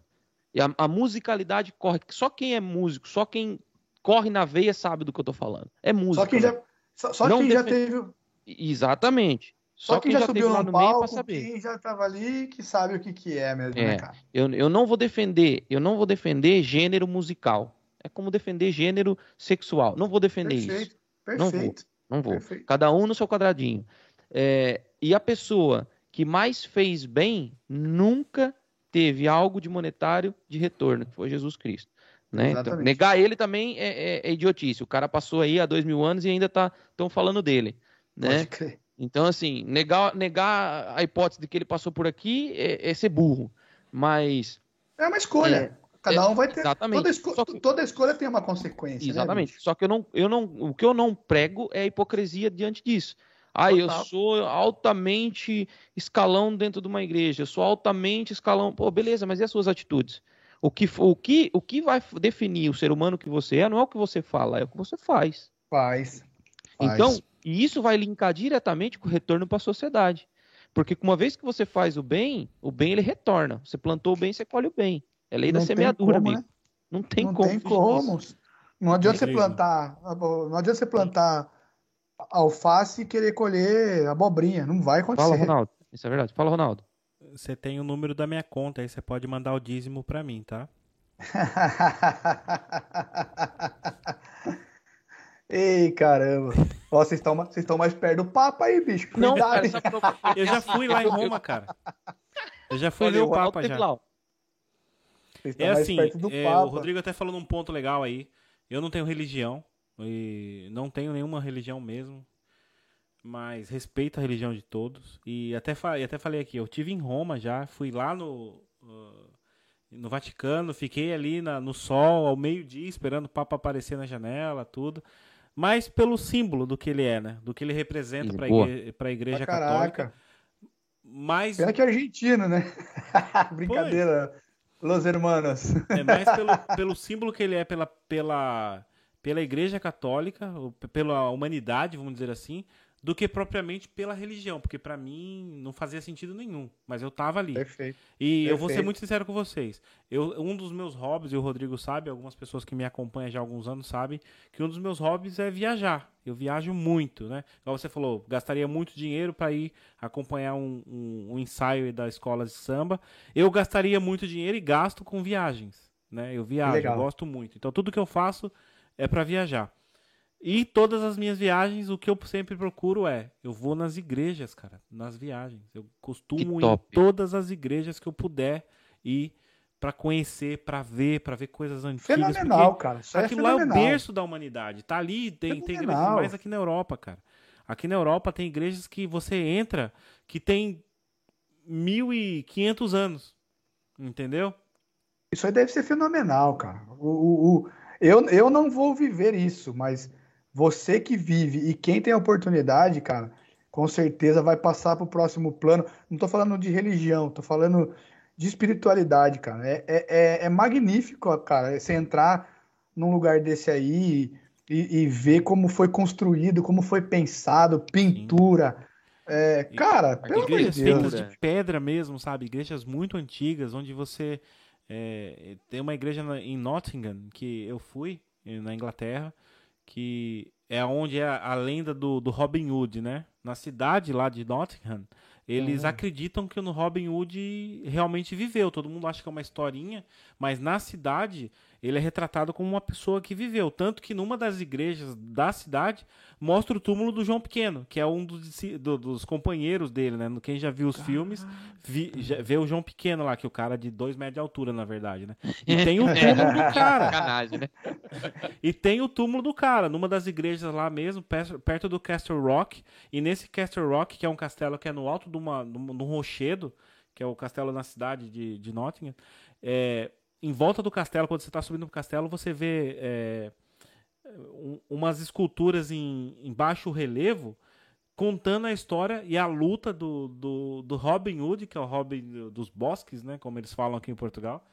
E a, a, musicalidade corre. Só quem é músico, só quem corre na veia sabe do que eu tô falando. É música. Só quem já, só, só quem já teve. Exatamente. Só, só quem, quem já, já subiu no, no palco, meio saber. quem já estava ali, que sabe o que, que é mesmo, né, é, né, cara? Eu, eu não vou defender, eu não vou defender gênero musical é como defender gênero sexual. Não vou defender perfeito, isso. Perfeito. Não vou. Não vou. Perfeito. Cada um no seu quadradinho. É, e a pessoa que mais fez bem nunca teve algo de monetário de retorno, que foi Jesus Cristo. Né? Então, negar ele também é, é, é, idiotice. O cara passou aí há dois mil anos e ainda estão tá, falando dele. Né? Então, assim, negar, negar a hipótese de que ele passou por aqui é, é ser burro. Mas. É uma escolha. Cada é, um vai ter. Exatamente. Toda, esco que... toda escolha tem uma consequência. Né, exatamente. Né, Só que eu não, eu não, o que eu não prego é a hipocrisia diante disso. Ah, eu sou altamente escalão dentro de uma igreja, eu sou altamente escalão. Pô, beleza, mas e as suas atitudes? O que, o que, o que vai definir o ser humano que você é não é o que você fala, é o que você faz. Faz. faz. Então, e isso vai linkar diretamente com o retorno para a sociedade. Porque uma vez que você faz o bem, o bem ele retorna. Você plantou o bem, você colhe o bem. É lei não da semeadura, como, amigo. Né? Não tem não como. Tem como. Não adianta você plantar. Não adianta você plantar alface e querer colher abobrinha. Não vai acontecer. Fala, Ronaldo. Isso é verdade. Fala, Ronaldo. Você tem o número da minha conta, aí você pode mandar o dízimo para mim, tá? Ei, caramba. Ó, vocês estão vocês estão mais perto do Papa aí, bicho. Não, cara, eu já fui lá em Roma, cara. Eu já fui ver o Papa já. É assim, é, o Rodrigo até falou num ponto legal aí. Eu não tenho religião e não tenho nenhuma religião mesmo, mas respeito a religião de todos e até e até falei aqui, eu tive em Roma já, fui lá no uh, no Vaticano, fiquei ali na, no sol ao meio-dia esperando o Papa aparecer na janela, tudo mas pelo símbolo do que ele é, né? Do que ele representa para igre a igreja ah, católica. Mas... Pena que é argentino, né? Brincadeira, pois. los hermanos. É mais pelo, pelo símbolo que ele é pela, pela, pela igreja católica, pela humanidade, vamos dizer assim, do que propriamente pela religião, porque para mim não fazia sentido nenhum, mas eu tava ali. Perfeito. E Perfeito. eu vou ser muito sincero com vocês. Eu, um dos meus hobbies, e o Rodrigo sabe, algumas pessoas que me acompanham já há alguns anos sabem, que um dos meus hobbies é viajar. Eu viajo muito, né? Igual você falou, gastaria muito dinheiro para ir acompanhar um, um, um ensaio da escola de samba. Eu gastaria muito dinheiro e gasto com viagens, né? Eu viajo, eu gosto muito. Então tudo que eu faço é para viajar. E todas as minhas viagens, o que eu sempre procuro é, eu vou nas igrejas, cara, nas viagens. Eu costumo ir em todas as igrejas que eu puder ir para conhecer, para ver, para ver coisas antigas. Fenomenal, cara. Isso é aquilo é lá é o berço da humanidade. Tá ali, tem, tem igrejas mais aqui na Europa, cara. Aqui na Europa tem igrejas que você entra que tem 1.500 anos. Entendeu? Isso aí deve ser fenomenal, cara. O, o, o, eu, eu não vou viver isso, mas você que vive e quem tem a oportunidade, cara, com certeza vai passar para o próximo plano. Não estou falando de religião, estou falando de espiritualidade, cara. É, é, é, é magnífico, cara, você entrar num lugar desse aí e, e, ver como foi construído, como foi pensado, pintura. É, cara, pelo amor de Deus. feitas de pedra mesmo, sabe? Igrejas muito antigas, onde você. É, tem uma igreja em Nottingham que eu fui, na Inglaterra, que é onde é a lenda do, do Robin Hood, né? Na cidade lá de Nottingham, eles uhum. acreditam que o Robin Hood realmente viveu. Todo mundo acha que é uma historinha, mas na cidade ele é retratado como uma pessoa que viveu. Tanto que numa das igrejas da cidade mostra o túmulo do João Pequeno, que é um dos, do, dos companheiros dele, né? Quem já viu os filmes, vi, já, vê o João Pequeno lá, que é o cara de dois metros de altura, na verdade, né? E tem o túmulo do cara. né? E tem o túmulo do cara, numa das igrejas lá mesmo, perto do Castle Rock. E nesse Castle Rock, que é um castelo que é no alto de, uma, de um rochedo, que é o castelo na cidade de, de Nottingham, é, em volta do castelo, quando você está subindo o castelo, você vê é, um, umas esculturas em, em, baixo relevo contando a história e a luta do, do, do, Robin Hood, que é o Robin dos bosques, né, como eles falam aqui em Portugal,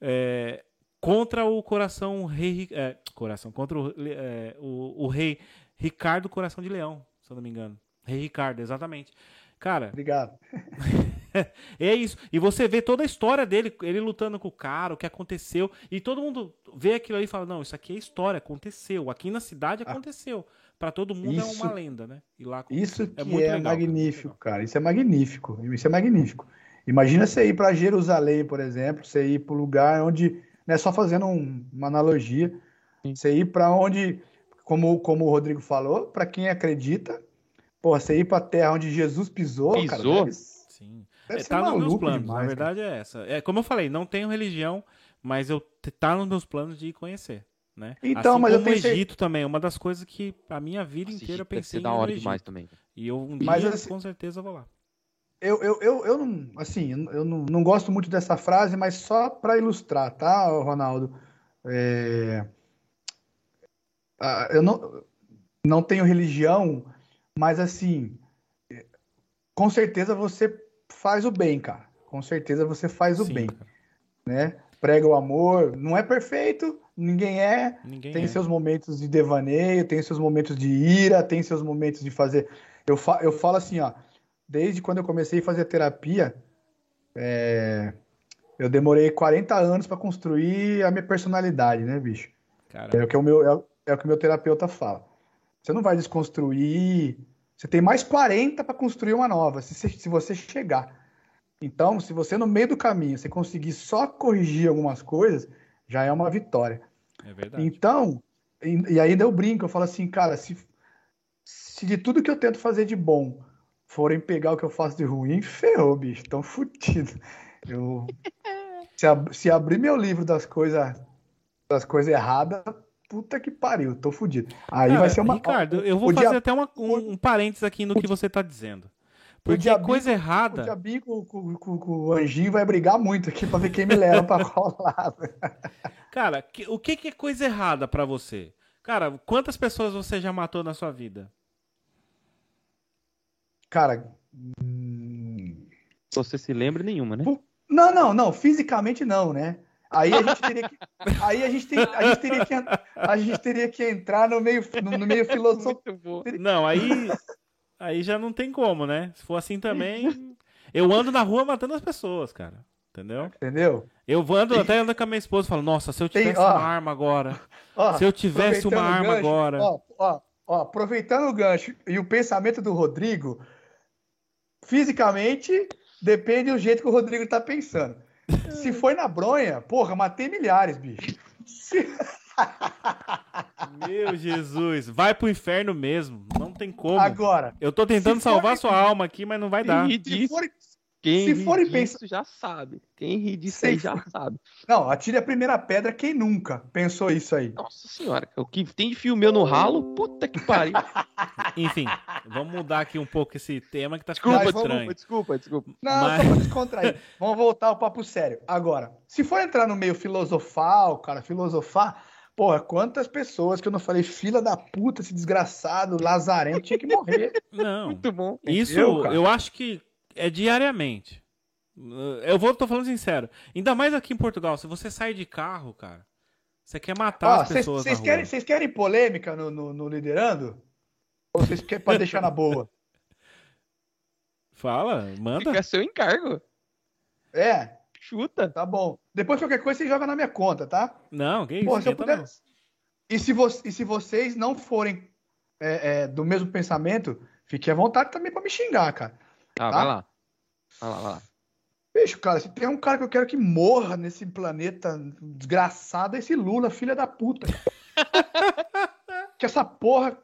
é, contra o coração rei, é, coração contra o, é, o, o, rei Ricardo Coração de Leão, se eu não me engano. Rei Ricardo, exatamente. Cara. Obrigado. é isso. E você vê toda a história dele, ele lutando com o cara, o que aconteceu. E todo mundo vê aquilo aí e fala: não, isso aqui é história, aconteceu. Aqui na cidade ah. aconteceu. Ah, Para todo mundo isso, é uma lenda, né? E lá isso é que é, é legal, magnífico, cara. Isso é magnífico. Isso é magnífico. Imagina você ir para Jerusalém, por exemplo, você ir para o lugar onde, né, só fazendo um, uma analogia, você ir para onde, como, como o Rodrigo falou, para quem acredita, Pô, você ir pra terra onde Jesus pisou, pisou? cara. Deve, Sim. Deve é, tá nos meus planos, demais, na verdade cara. é essa. É, como eu falei, não tenho religião, mas eu tá nos meus planos de ir conhecer. Né? Então, assim mas como eu pensei... Egito também, uma das coisas que a minha vida inteira eu pensei da hora demais também. E eu um dia, mas, assim, com certeza, vou lá. Eu, eu, eu, eu não, assim, eu não, não gosto muito dessa frase, mas só para ilustrar, tá, Ronaldo? É... Eu não, não tenho religião, mas assim, com certeza você faz o bem, cara. Com certeza você faz o Sim, bem, cara. né? Prega o amor, não é perfeito, ninguém é. Ninguém tem é. seus momentos de devaneio, tem seus momentos de ira, tem seus momentos de fazer. Eu, fa... eu falo assim, ó, desde quando eu comecei a fazer terapia, é... eu demorei 40 anos para construir a minha personalidade, né, bicho? Caramba. É o que o meu, é, é o que o meu terapeuta fala. Você não vai desconstruir. Você tem mais 40 para construir uma nova, se, se você chegar. Então, se você no meio do caminho você conseguir só corrigir algumas coisas, já é uma vitória. É verdade. Então, e, e ainda eu brinco, eu falo assim, cara, se, se de tudo que eu tento fazer de bom forem pegar o que eu faço de ruim, ferrou, bicho, tão fudido. Eu, se, ab, se abrir meu livro das coisas das coisas erradas, puta que pariu, tô fudido. Aí Cara, vai ser uma. Ricardo, eu vou fazer dia... até uma, um, um parênteses aqui no que você tá dizendo. Porque diabinho, coisa errada. O diabinho com, com, com, com, o anjinho vai brigar muito aqui pra ver quem me leva pra qual lado. Cara, que, o que, que é coisa errada para você? Cara, quantas pessoas você já matou na sua vida? Cara. Hum... Você se lembra nenhuma, né? Não, não, não. Fisicamente não, né? Aí a gente teria que, aí a gente, a gente teria que, a gente teria que entrar no meio, no, no meio filosófico. Não, aí, aí já não tem como, né? Se for assim também, eu ando na rua matando as pessoas, cara. Entendeu? Entendeu? Eu ando, tem, até ando com a minha esposa e falo, nossa, se eu tivesse tem, ó, uma arma agora. Ó, se eu tivesse uma arma gancho, agora. Ó, ó, ó, aproveitando o gancho e o pensamento do Rodrigo, fisicamente depende do jeito que o Rodrigo tá pensando. Se foi na bronha, porra, matei milhares, bicho. Se... Meu Jesus, vai pro inferno mesmo. Não tem como. Agora. Eu tô tentando salvar sua alma aqui, mas não vai dar. Se for, quem se for pensa... já sabe. Quem ri disso aí já sabe. Não, atire a primeira pedra quem nunca pensou isso aí. Nossa senhora, o que tem de fio meu no ralo, puta que pariu. Enfim, vamos mudar aqui um pouco esse tema que tá ficando desculpa, estranho. Desculpa, desculpa. Não, Mas... só pra descontrair. vamos voltar ao papo sério. Agora, se for entrar no meio filosofal, cara, filosofar, Porra, quantas pessoas que eu não falei, fila da puta, esse desgraçado, lazarento, tinha que morrer. Não. Muito bom. Isso, eu, eu acho que é diariamente. Eu vou, tô falando sincero. Ainda mais aqui em Portugal, se você sai de carro, cara, você quer matar Ó, as pessoas. Vocês querem, querem polêmica no, no, no, liderando? Ou vocês querem pra deixar na boa? Fala, manda. Fica seu encargo. É. Chuta. Tá bom. Depois qualquer coisa você joga na minha conta, tá? Não, que isso? Pô, se puder... e, se vo... e se vocês não forem é, é, do mesmo pensamento, fique à vontade também pra me xingar, cara. Ah, tá? vai lá. Vai lá, vai lá. Bicho, cara, se tem um cara que eu quero que morra nesse planeta desgraçado, é esse Lula, filha da puta. que essa porra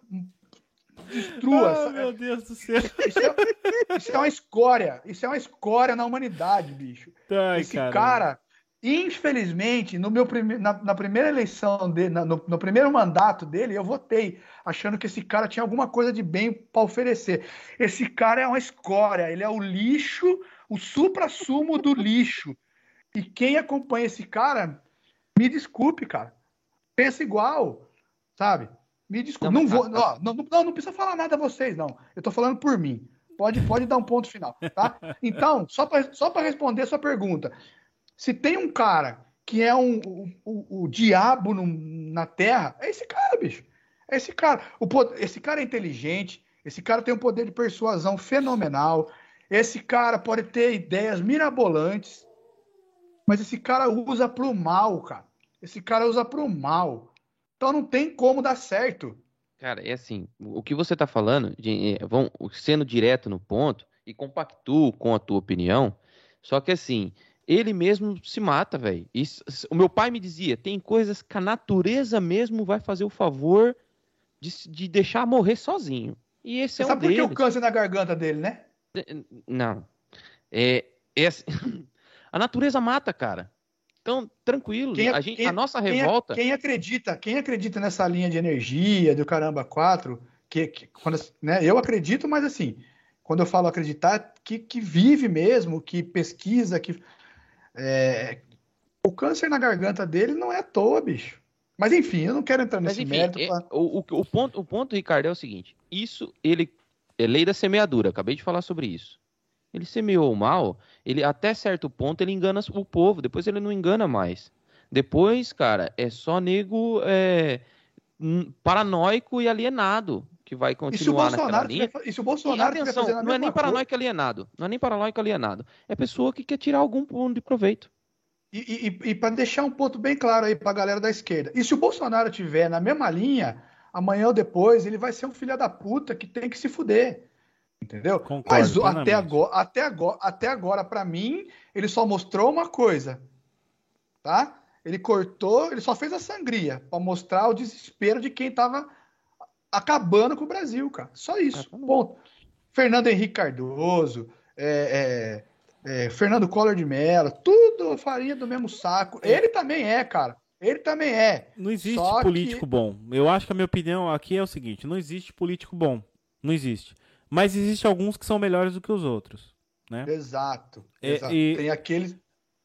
destrua. Oh, meu Deus do céu. Isso é, isso é, uma escória. Isso é uma escória na humanidade, bicho. Ai, esse cara, cara Infelizmente, no meu prime... na, na, primeira eleição dele, na, no, no, primeiro mandato dele, eu votei, achando que esse cara tinha alguma coisa de bem para oferecer. Esse cara é uma escória, ele é o lixo, o supra-sumo do lixo. E quem acompanha esse cara, me desculpe, cara. Pensa igual, sabe? Me desculpe. Não, não vou, ó, não, não, não precisa falar nada a vocês, não. Eu tô falando por mim. Pode, pode dar um ponto final, tá? Então, só para só responder a sua pergunta, se tem um cara que é um, o, o, diabo no, na Terra, é esse cara, bicho. É esse cara. O, esse cara é inteligente, esse cara tem um poder de persuasão fenomenal, esse cara pode ter ideias mirabolantes, mas esse cara usa pro mal, cara. Esse cara usa pro mal. Então não tem como dar certo. Cara, é assim, o que você tá falando, é, sendo direto no ponto, e compactuo com a tua opinião, só que assim, ele mesmo se mata, velho. O meu pai me dizia: tem coisas que a natureza mesmo vai fazer o favor de, de deixar morrer sozinho. E esse Você é um sabe por que o câncer na garganta dele, né? Não. É, é assim, a natureza mata, cara. Então, tranquilo. Quem, a, gente, quem, a nossa revolta. Quem, quem, acredita, quem acredita nessa linha de energia do caramba 4, que, que quando, né, eu acredito, mas assim, quando eu falo acreditar, que, que vive mesmo, que pesquisa, que é, o câncer na garganta dele não é à toa, bicho. Mas enfim, eu não quero entrar nesse Mas, enfim, mérito. É, pra... o, o, o, ponto, o ponto, Ricardo, é o seguinte: isso ele é lei da semeadura. Acabei de falar sobre isso. Ele semeou mal, ele até certo ponto ele engana o povo, depois ele não engana mais. Depois, cara, é só nego é, paranoico e alienado que vai continuar naquela linha. E se o Bolsonaro e atenção, não é nem paranoico alienado, não é nem paranoico alienado, é pessoa que quer tirar algum ponto de proveito. E, e, e para deixar um ponto bem claro aí para a galera da esquerda, e se o Bolsonaro tiver na mesma linha, amanhã ou depois ele vai ser um filho da puta que tem que se fuder. Entendeu? Concordo, Mas até agora, até agora, até agora para mim, ele só mostrou uma coisa, tá? ele cortou, ele só fez a sangria para mostrar o desespero de quem tava acabando com o Brasil, cara. Só isso. Ponto. Fernando Henrique Cardoso, é, é, é, Fernando Collor de Mello, tudo farinha do mesmo saco. É. Ele também é, cara. Ele também é. Não existe Só político que... bom. Eu acho que a minha opinião aqui é o seguinte: não existe político bom. Não existe. Mas existe alguns que são melhores do que os outros. Né? Exato. É, exato. E... Tem aqueles.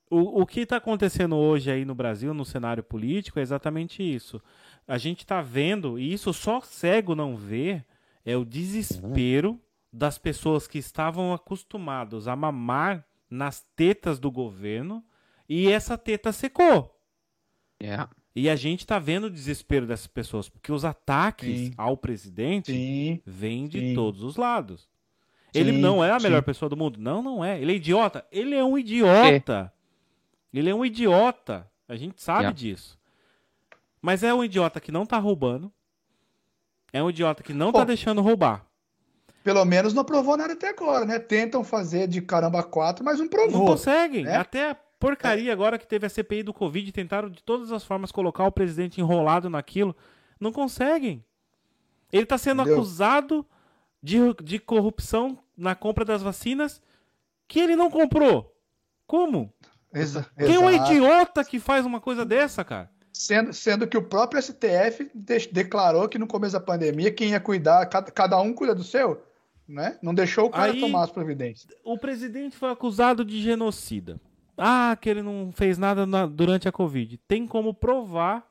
O, o que está acontecendo hoje aí no Brasil, no cenário político, é exatamente isso. A gente está vendo, e isso só cego não vê, é o desespero das pessoas que estavam acostumados a mamar nas tetas do governo e essa teta secou. Yeah. E a gente está vendo o desespero dessas pessoas, porque os ataques Sim. ao presidente Sim. vêm de Sim. todos os lados. Ele não é a melhor pessoa do mundo? Não, não é. Ele é idiota? Ele é um idiota. É. Ele é um idiota. A gente sabe yeah. disso. Mas é um idiota que não tá roubando. É um idiota que não Pô, tá deixando roubar. Pelo menos não provou nada até agora, né? Tentam fazer de caramba quatro, mas não provou. Não conseguem. Né? Até a porcaria é. agora que teve a CPI do Covid, tentaram de todas as formas colocar o presidente enrolado naquilo. Não conseguem. Ele tá sendo Entendeu? acusado de, de corrupção na compra das vacinas que ele não comprou. Como? Exa Quem é um idiota que faz uma coisa dessa, cara? Sendo, sendo que o próprio STF de declarou que no começo da pandemia quem ia cuidar, cada, cada um cuida do seu, né? Não deixou o cara Aí, tomar as providências. O presidente foi acusado de genocida. Ah, que ele não fez nada na, durante a Covid. Tem como provar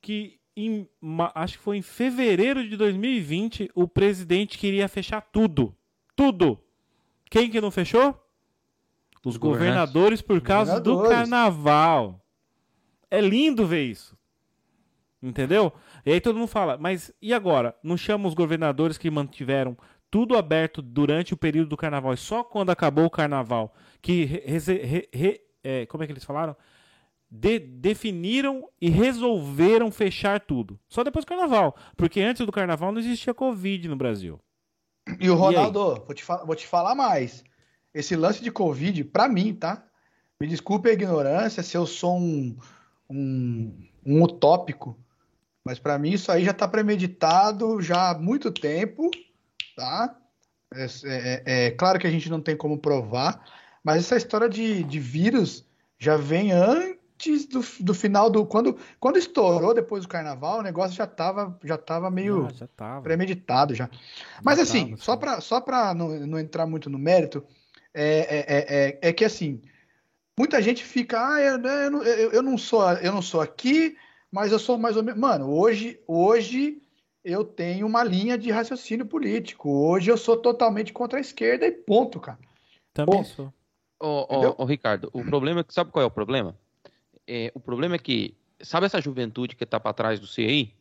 que, em, acho que foi em fevereiro de 2020, o presidente queria fechar tudo. Tudo. Quem que não fechou? Os governadores por causa governadores. do carnaval. É lindo ver isso. Entendeu? E aí todo mundo fala, mas e agora? Não chama os governadores que mantiveram tudo aberto durante o período do carnaval e só quando acabou o carnaval que re, re, re, é, como é que eles falaram? De, definiram e resolveram fechar tudo. Só depois do carnaval. Porque antes do carnaval não existia Covid no Brasil. E o Ronaldo, e vou, te vou te falar mais. Esse lance de Covid, para mim, tá? Me desculpe a ignorância se eu sou um, um, um utópico, mas para mim isso aí já está premeditado já há muito tempo, tá? É, é, é, é, claro que a gente não tem como provar, mas essa história de, de vírus já vem antes do, do final do. Quando, quando estourou depois do carnaval, o negócio já estava já tava meio ah, já tava. premeditado já. Mas já assim, tava, só para só não, não entrar muito no mérito, é, é, é, é que assim Muita gente fica, ah, eu, eu, não, eu, eu, não sou, eu não sou aqui, mas eu sou mais ou menos. Mano, hoje, hoje eu tenho uma linha de raciocínio político. Hoje eu sou totalmente contra a esquerda e ponto, cara. Também ponto. sou. Ô, ô, ô, Ricardo, o problema é que sabe qual é o problema? É, o problema é que sabe essa juventude que tá para trás do CI?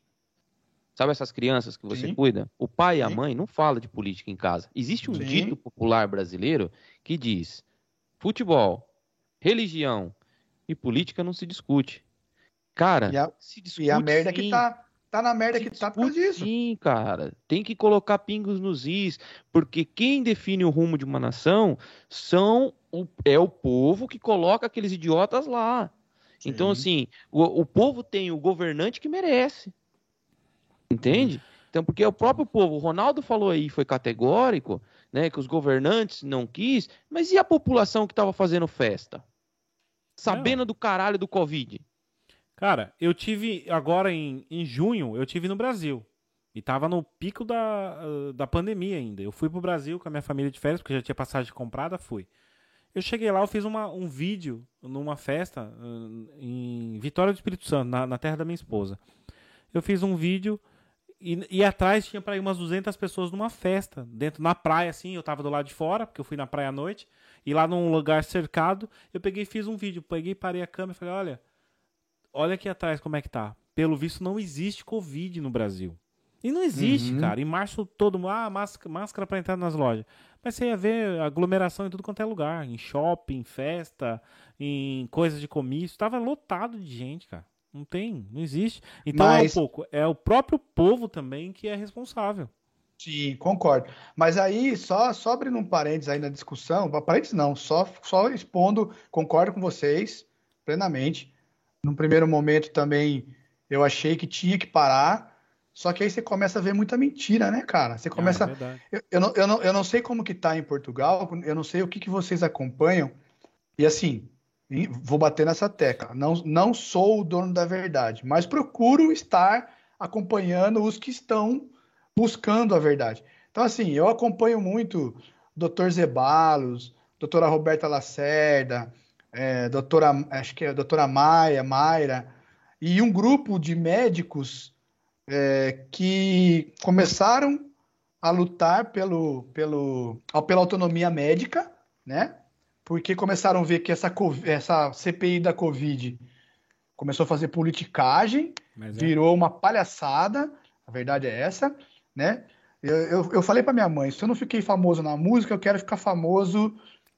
Sabe essas crianças que você Sim. cuida? O pai Sim. e a mãe não falam de política em casa. Existe um Sim. dito popular brasileiro que diz: futebol, religião e política não se discute. Cara, e a, se discute. E a merda sim. que tá. Tá na merda se que tá por isso. Sim, cara. Tem que colocar pingos nos is, porque quem define o rumo de uma nação são o, é o povo que coloca aqueles idiotas lá. Sim. Então, assim, o, o povo tem o governante que merece. Entende? Então, porque é o próprio povo, o Ronaldo falou aí, foi categórico, né, que os governantes não quis, mas e a população que estava fazendo festa? Sabendo do caralho do Covid. Cara, eu tive agora em, em junho, eu tive no Brasil. E tava no pico da, da pandemia ainda. Eu fui pro Brasil com a minha família de férias, porque já tinha passagem comprada, fui. Eu cheguei lá, eu fiz uma, um vídeo numa festa em Vitória do Espírito Santo, na, na terra da minha esposa. Eu fiz um vídeo e, e atrás tinha para ir umas 200 pessoas numa festa, dentro na praia, assim. Eu tava do lado de fora, porque eu fui na praia à noite. E lá num lugar cercado, eu peguei e fiz um vídeo. Peguei, parei a câmera e falei: olha, olha aqui atrás como é que tá. Pelo visto, não existe Covid no Brasil. E não existe, uhum. cara. Em março, todo mundo. Ah, máscara, máscara para entrar nas lojas. Mas você ia ver aglomeração em tudo quanto é lugar. Em shopping, festa, em coisas de comício. Tava lotado de gente, cara. Não tem, não existe. Então Mas... é um pouco. É o próprio povo também que é responsável. Sim, concordo. Mas aí, só, só abrindo um parênteses aí na discussão, parênteses não, só, só expondo, concordo com vocês plenamente, num primeiro momento também eu achei que tinha que parar. Só que aí você começa a ver muita mentira, né, cara? Você começa. É eu, eu, não, eu, não, eu não sei como que tá em Portugal, eu não sei o que, que vocês acompanham. E assim, vou bater nessa tecla. Não, não sou o dono da verdade, mas procuro estar acompanhando os que estão buscando a verdade. Então, assim, eu acompanho muito Dr. Zebalos, doutora Roberta Lacerda, é, doutora, acho que é a doutora Maia, Mayra, e um grupo de médicos é, que começaram a lutar pelo, pelo, pela autonomia médica, né? Porque começaram a ver que essa, essa CPI da Covid começou a fazer politicagem, é. virou uma palhaçada, a verdade é essa, né? Eu, eu, eu falei para minha mãe, se eu não fiquei famoso na música, eu quero ficar famoso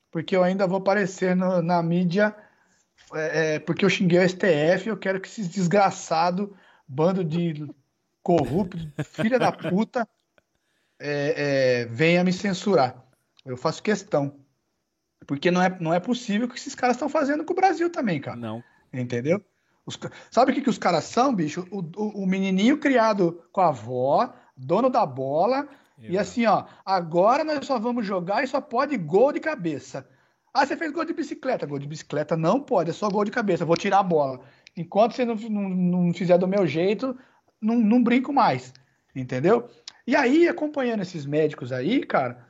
porque eu ainda vou aparecer no, na mídia é, é, porque eu xinguei o STF, eu quero que esses desgraçados, bando de corrupto, filha da puta, é, é, venha me censurar. Eu faço questão. Porque não é, não é possível que esses caras estão fazendo com o Brasil também, cara. Não. Entendeu? Os, sabe o que, que os caras são, bicho? O, o, o, menininho criado com a avó, dono da bola, e assim, ó, agora nós só vamos jogar e só pode gol de cabeça. Ah, você fez gol de bicicleta. Gol de bicicleta não pode, é só gol de cabeça. Vou tirar a bola. Enquanto você não, não, não fizer do meu jeito, não, não brinco mais, entendeu? E aí, acompanhando esses médicos aí, cara,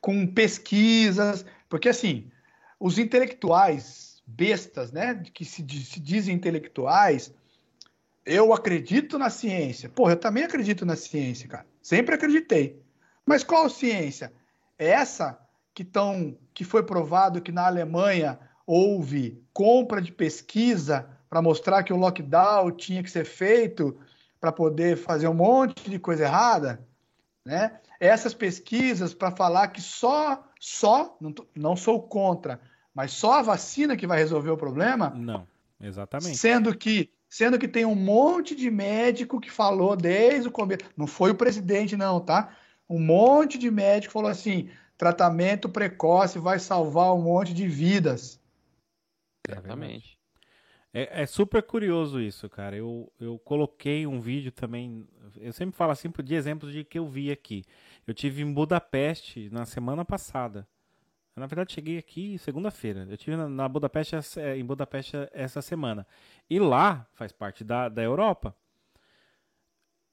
com pesquisas, porque assim, os intelectuais bestas, né, que se, se dizem intelectuais, eu acredito na ciência. Porra, eu também acredito na ciência, cara. Sempre acreditei. Mas qual ciência? É essa que, tão, que foi provado que na Alemanha houve compra de pesquisa para mostrar que o lockdown tinha que ser feito para poder fazer um monte de coisa errada, né? Essas pesquisas para falar que só, só, não, não sou contra, mas só a vacina que vai resolver o problema? Não, exatamente. Sendo que, sendo que tem um monte de médico que falou desde o começo, não foi o presidente não, tá? Um monte de médico falou assim, tratamento precoce vai salvar um monte de vidas. Exatamente. É, é, super curioso isso, cara. Eu, eu coloquei um vídeo também. Eu sempre falo assim de exemplos de que eu vi aqui. Eu tive em Budapeste na semana passada. Na verdade, cheguei aqui segunda-feira. Eu tive na, na Budapeste é, em Budapeste essa semana. E lá faz parte da, da Europa.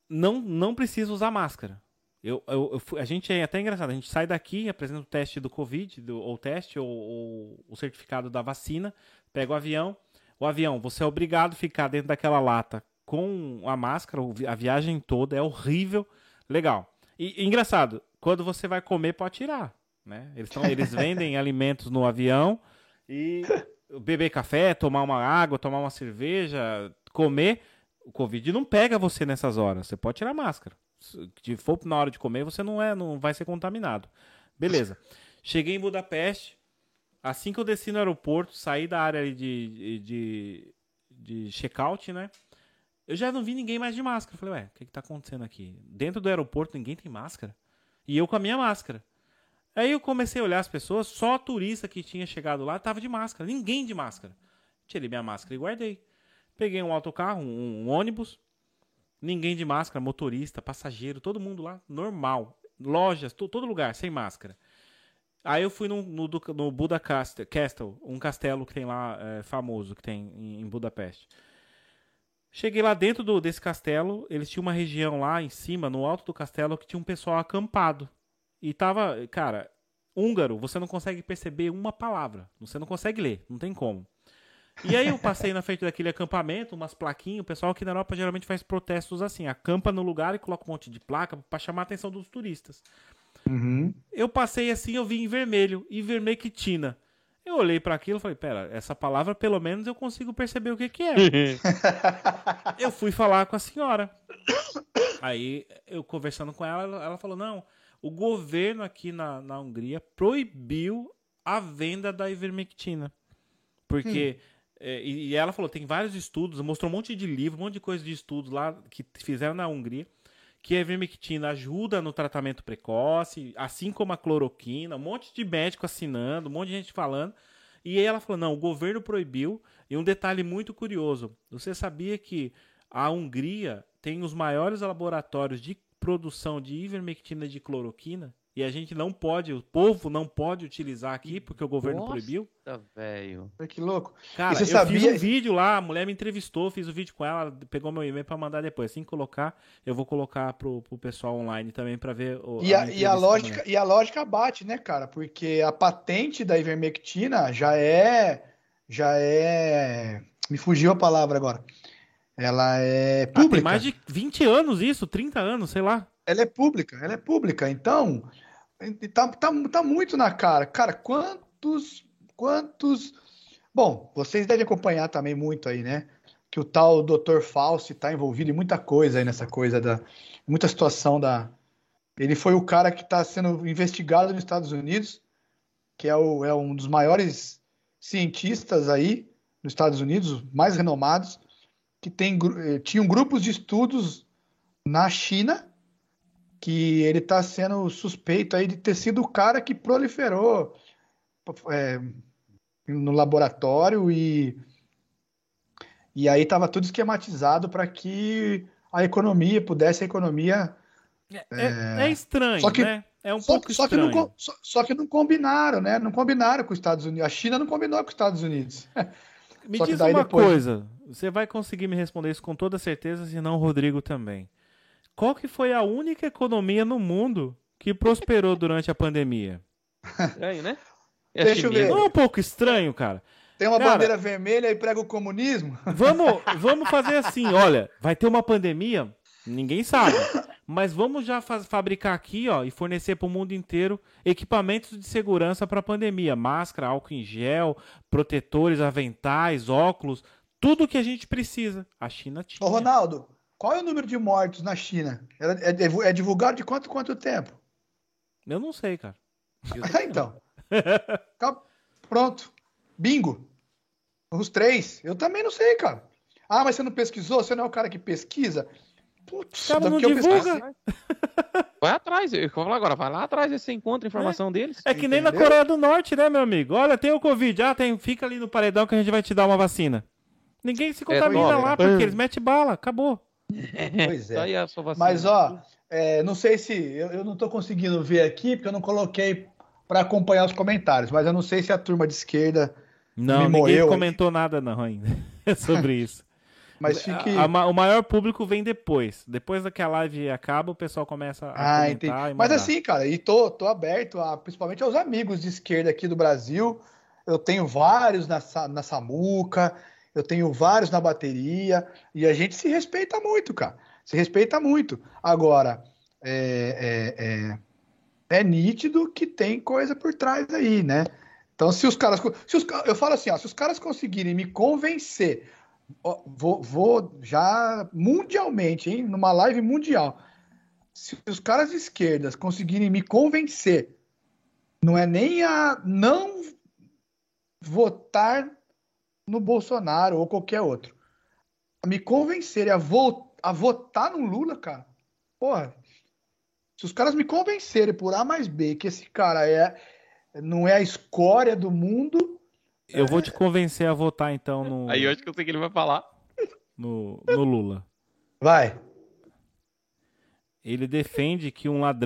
Não, não precisa usar máscara. Eu, eu, eu, a gente é até engraçado. A gente sai daqui, apresenta o teste do Covid, do, ou teste, ou, ou o certificado da vacina, pega o avião o avião, você é obrigado a ficar dentro daquela lata com a máscara, a viagem toda, é horrível. Legal. E, engraçado, quando você vai comer, pode tirar. Né? Eles, tão, eles vendem alimentos no avião e beber café, tomar uma água, tomar uma cerveja, comer. O Covid não pega você nessas horas. Você pode tirar máscara. Se for na hora de comer, você não é, não vai ser contaminado. Beleza. Cheguei em Budapeste, Assim que eu desci no aeroporto, saí da área de, de, de check-out, né? Eu já não vi ninguém mais de máscara. Falei, ué, o que, que tá acontecendo aqui? Dentro do aeroporto ninguém tem máscara? E eu com a minha máscara. Aí eu comecei a olhar as pessoas, só turista que tinha chegado lá tava de máscara. Ninguém de máscara. Tirei minha máscara e guardei. Peguei um autocarro, um, um ônibus. Ninguém de máscara, motorista, passageiro, todo mundo lá, normal. Lojas, todo lugar, sem máscara. Aí eu fui no, no, no Buda Castle, um castelo que tem lá, é, famoso, que tem em, em, Budapeste. Cheguei lá dentro do, desse castelo, eles tinham uma região lá em cima, no alto do castelo, que tinha um pessoal acampado. E tava, cara, húngaro, você não consegue perceber uma palavra, você não consegue ler, não tem como. E aí eu passei na frente daquele acampamento, umas plaquinhas, o pessoal aqui na Europa geralmente faz protestos assim, acampa no lugar e coloca um monte de placa para chamar a atenção dos turistas. Uhum. Eu passei assim, eu vi em vermelho, ivermectina. Eu olhei para aquilo e falei, pera, essa palavra pelo menos eu consigo perceber o que que é. eu fui falar com a senhora. Aí, eu conversando com ela, ela falou, não, o governo aqui na, na Hungria proibiu a venda da ivermectina. Porque... Hum. É, e, ela falou, tem vários estudos, mostrou um monte de livro, um monte de coisa de estudos lá que fizeram na Hungria que a ivermectina ajuda no tratamento precoce, assim como a cloroquina, um monte de médico assinando, um monte de gente falando. E aí ela falou: não, o governo proibiu. E um detalhe muito curioso: você sabia que a Hungria tem os maiores laboratórios de produção de ivermectina de cloroquina? E a gente não pode, o povo não pode utilizar aqui porque o governo Nossa, proibiu. velho. Que louco. Cara, eu sabia... fiz um vídeo lá, a mulher me entrevistou, fiz o um vídeo com ela, pegou meu e-mail para mandar depois. Assim que colocar, eu vou colocar pro, pro pessoal online também para ver o, e a, a e a lógica E a lógica bate, né, cara? Porque a patente da ivermectina já é já é me fugiu a palavra agora. Ela é pública. Ah, tem mais de 20 anos isso, 30 anos, sei lá ela é pública, ela é pública. Então, tá, tá, tá muito na cara. Cara, quantos, quantos... Bom, vocês devem acompanhar também muito aí, né? Que o tal Dr. Fauci está envolvido em muita coisa aí nessa coisa da... Muita situação da... Ele foi o cara que está sendo investigado nos Estados Unidos, que é, o, é um dos maiores cientistas aí nos Estados Unidos, mais renomados, que tem, eh, tinham grupos de estudos na China que ele está sendo suspeito aí de ter sido o cara que proliferou é, no laboratório e e aí estava tudo esquematizado para que a economia pudesse a economia é, é, é estranho, só que, né? É um só, pouco só estranho. Que não, só, só, que não combinaram, né? Não combinaram com os Estados Unidos. A China não combinou com os Estados Unidos. Me diz uma depois... coisa. Você vai conseguir me responder isso com toda certeza, se não o Rodrigo também. Qual que foi a única economia no mundo que prosperou durante a pandemia? Estranho, né? É Deixa eu ver. Não é um pouco estranho, cara? Tem uma cara, bandeira vermelha e prega o comunismo? Vamos, vamos fazer assim, olha, vai ter uma pandemia, ninguém sabe. Mas vamos já fabricar aqui, ó, e fornecer para o mundo inteiro equipamentos de segurança para a pandemia, máscara, álcool em gel, protetores, aventais, óculos, tudo que a gente precisa. A China tinha. Ô, Ronaldo, qual é o número de mortos na China? É, é, divulgado de quanto quanto tempo? Eu não sei, cara. então. Pronto. Bingo. Os três. Eu também não sei, cara. Ah, mas você não pesquisou? Você não é o cara que pesquisa? Putz, cara não divulga. Vai atrás, eu vou falar agora, vai lá atrás e você encontra a informação é. deles. É que entendeu? nem na Coreia do Norte, né, meu amigo? Olha, tem o Covid, ah, tem, fica ali no paredão que a gente vai te dar uma vacina. Ninguém se é, contamina é, lá, porque eles metem bala, acabou. Pois é. Mas, ó, é, não sei se. Eu, eu não estou conseguindo ver aqui, porque eu não coloquei para acompanhar os comentários, mas eu não sei se a turma de esquerda. Não, ninguém comentou aqui. nada, não, ainda sobre isso. Mas fique... A, a, o maior público vem depois. Depois que a live acaba, o pessoal começa a ah, comentar. Mas assim, cara, e tô, tô aberto, a, principalmente aos amigos de esquerda aqui do Brasil. Eu tenho vários na, na Samuca, eu tenho vários na bateria, e a gente se respeita muito, cara. Se respeita muito. Agora, é, é, é, é nítido que tem coisa por trás aí, né? Então, se os caras. Se os, eu falo assim, ó, se os caras conseguirem me convencer, vou, vou já mundialmente, hein, numa live mundial, se os caras de esquerdas conseguirem me convencer, não é nem a não votar no Bolsonaro ou qualquer outro. Me convencerem a, vo a votar no Lula, cara, porra, se os caras me convencerem por A mais B que esse cara é não é a escória do mundo. Eu vou te convencer a votar então no. Aí eu acho que eu sei que ele vai falar. No, no Lula. Vai. Ele defende que um ladrão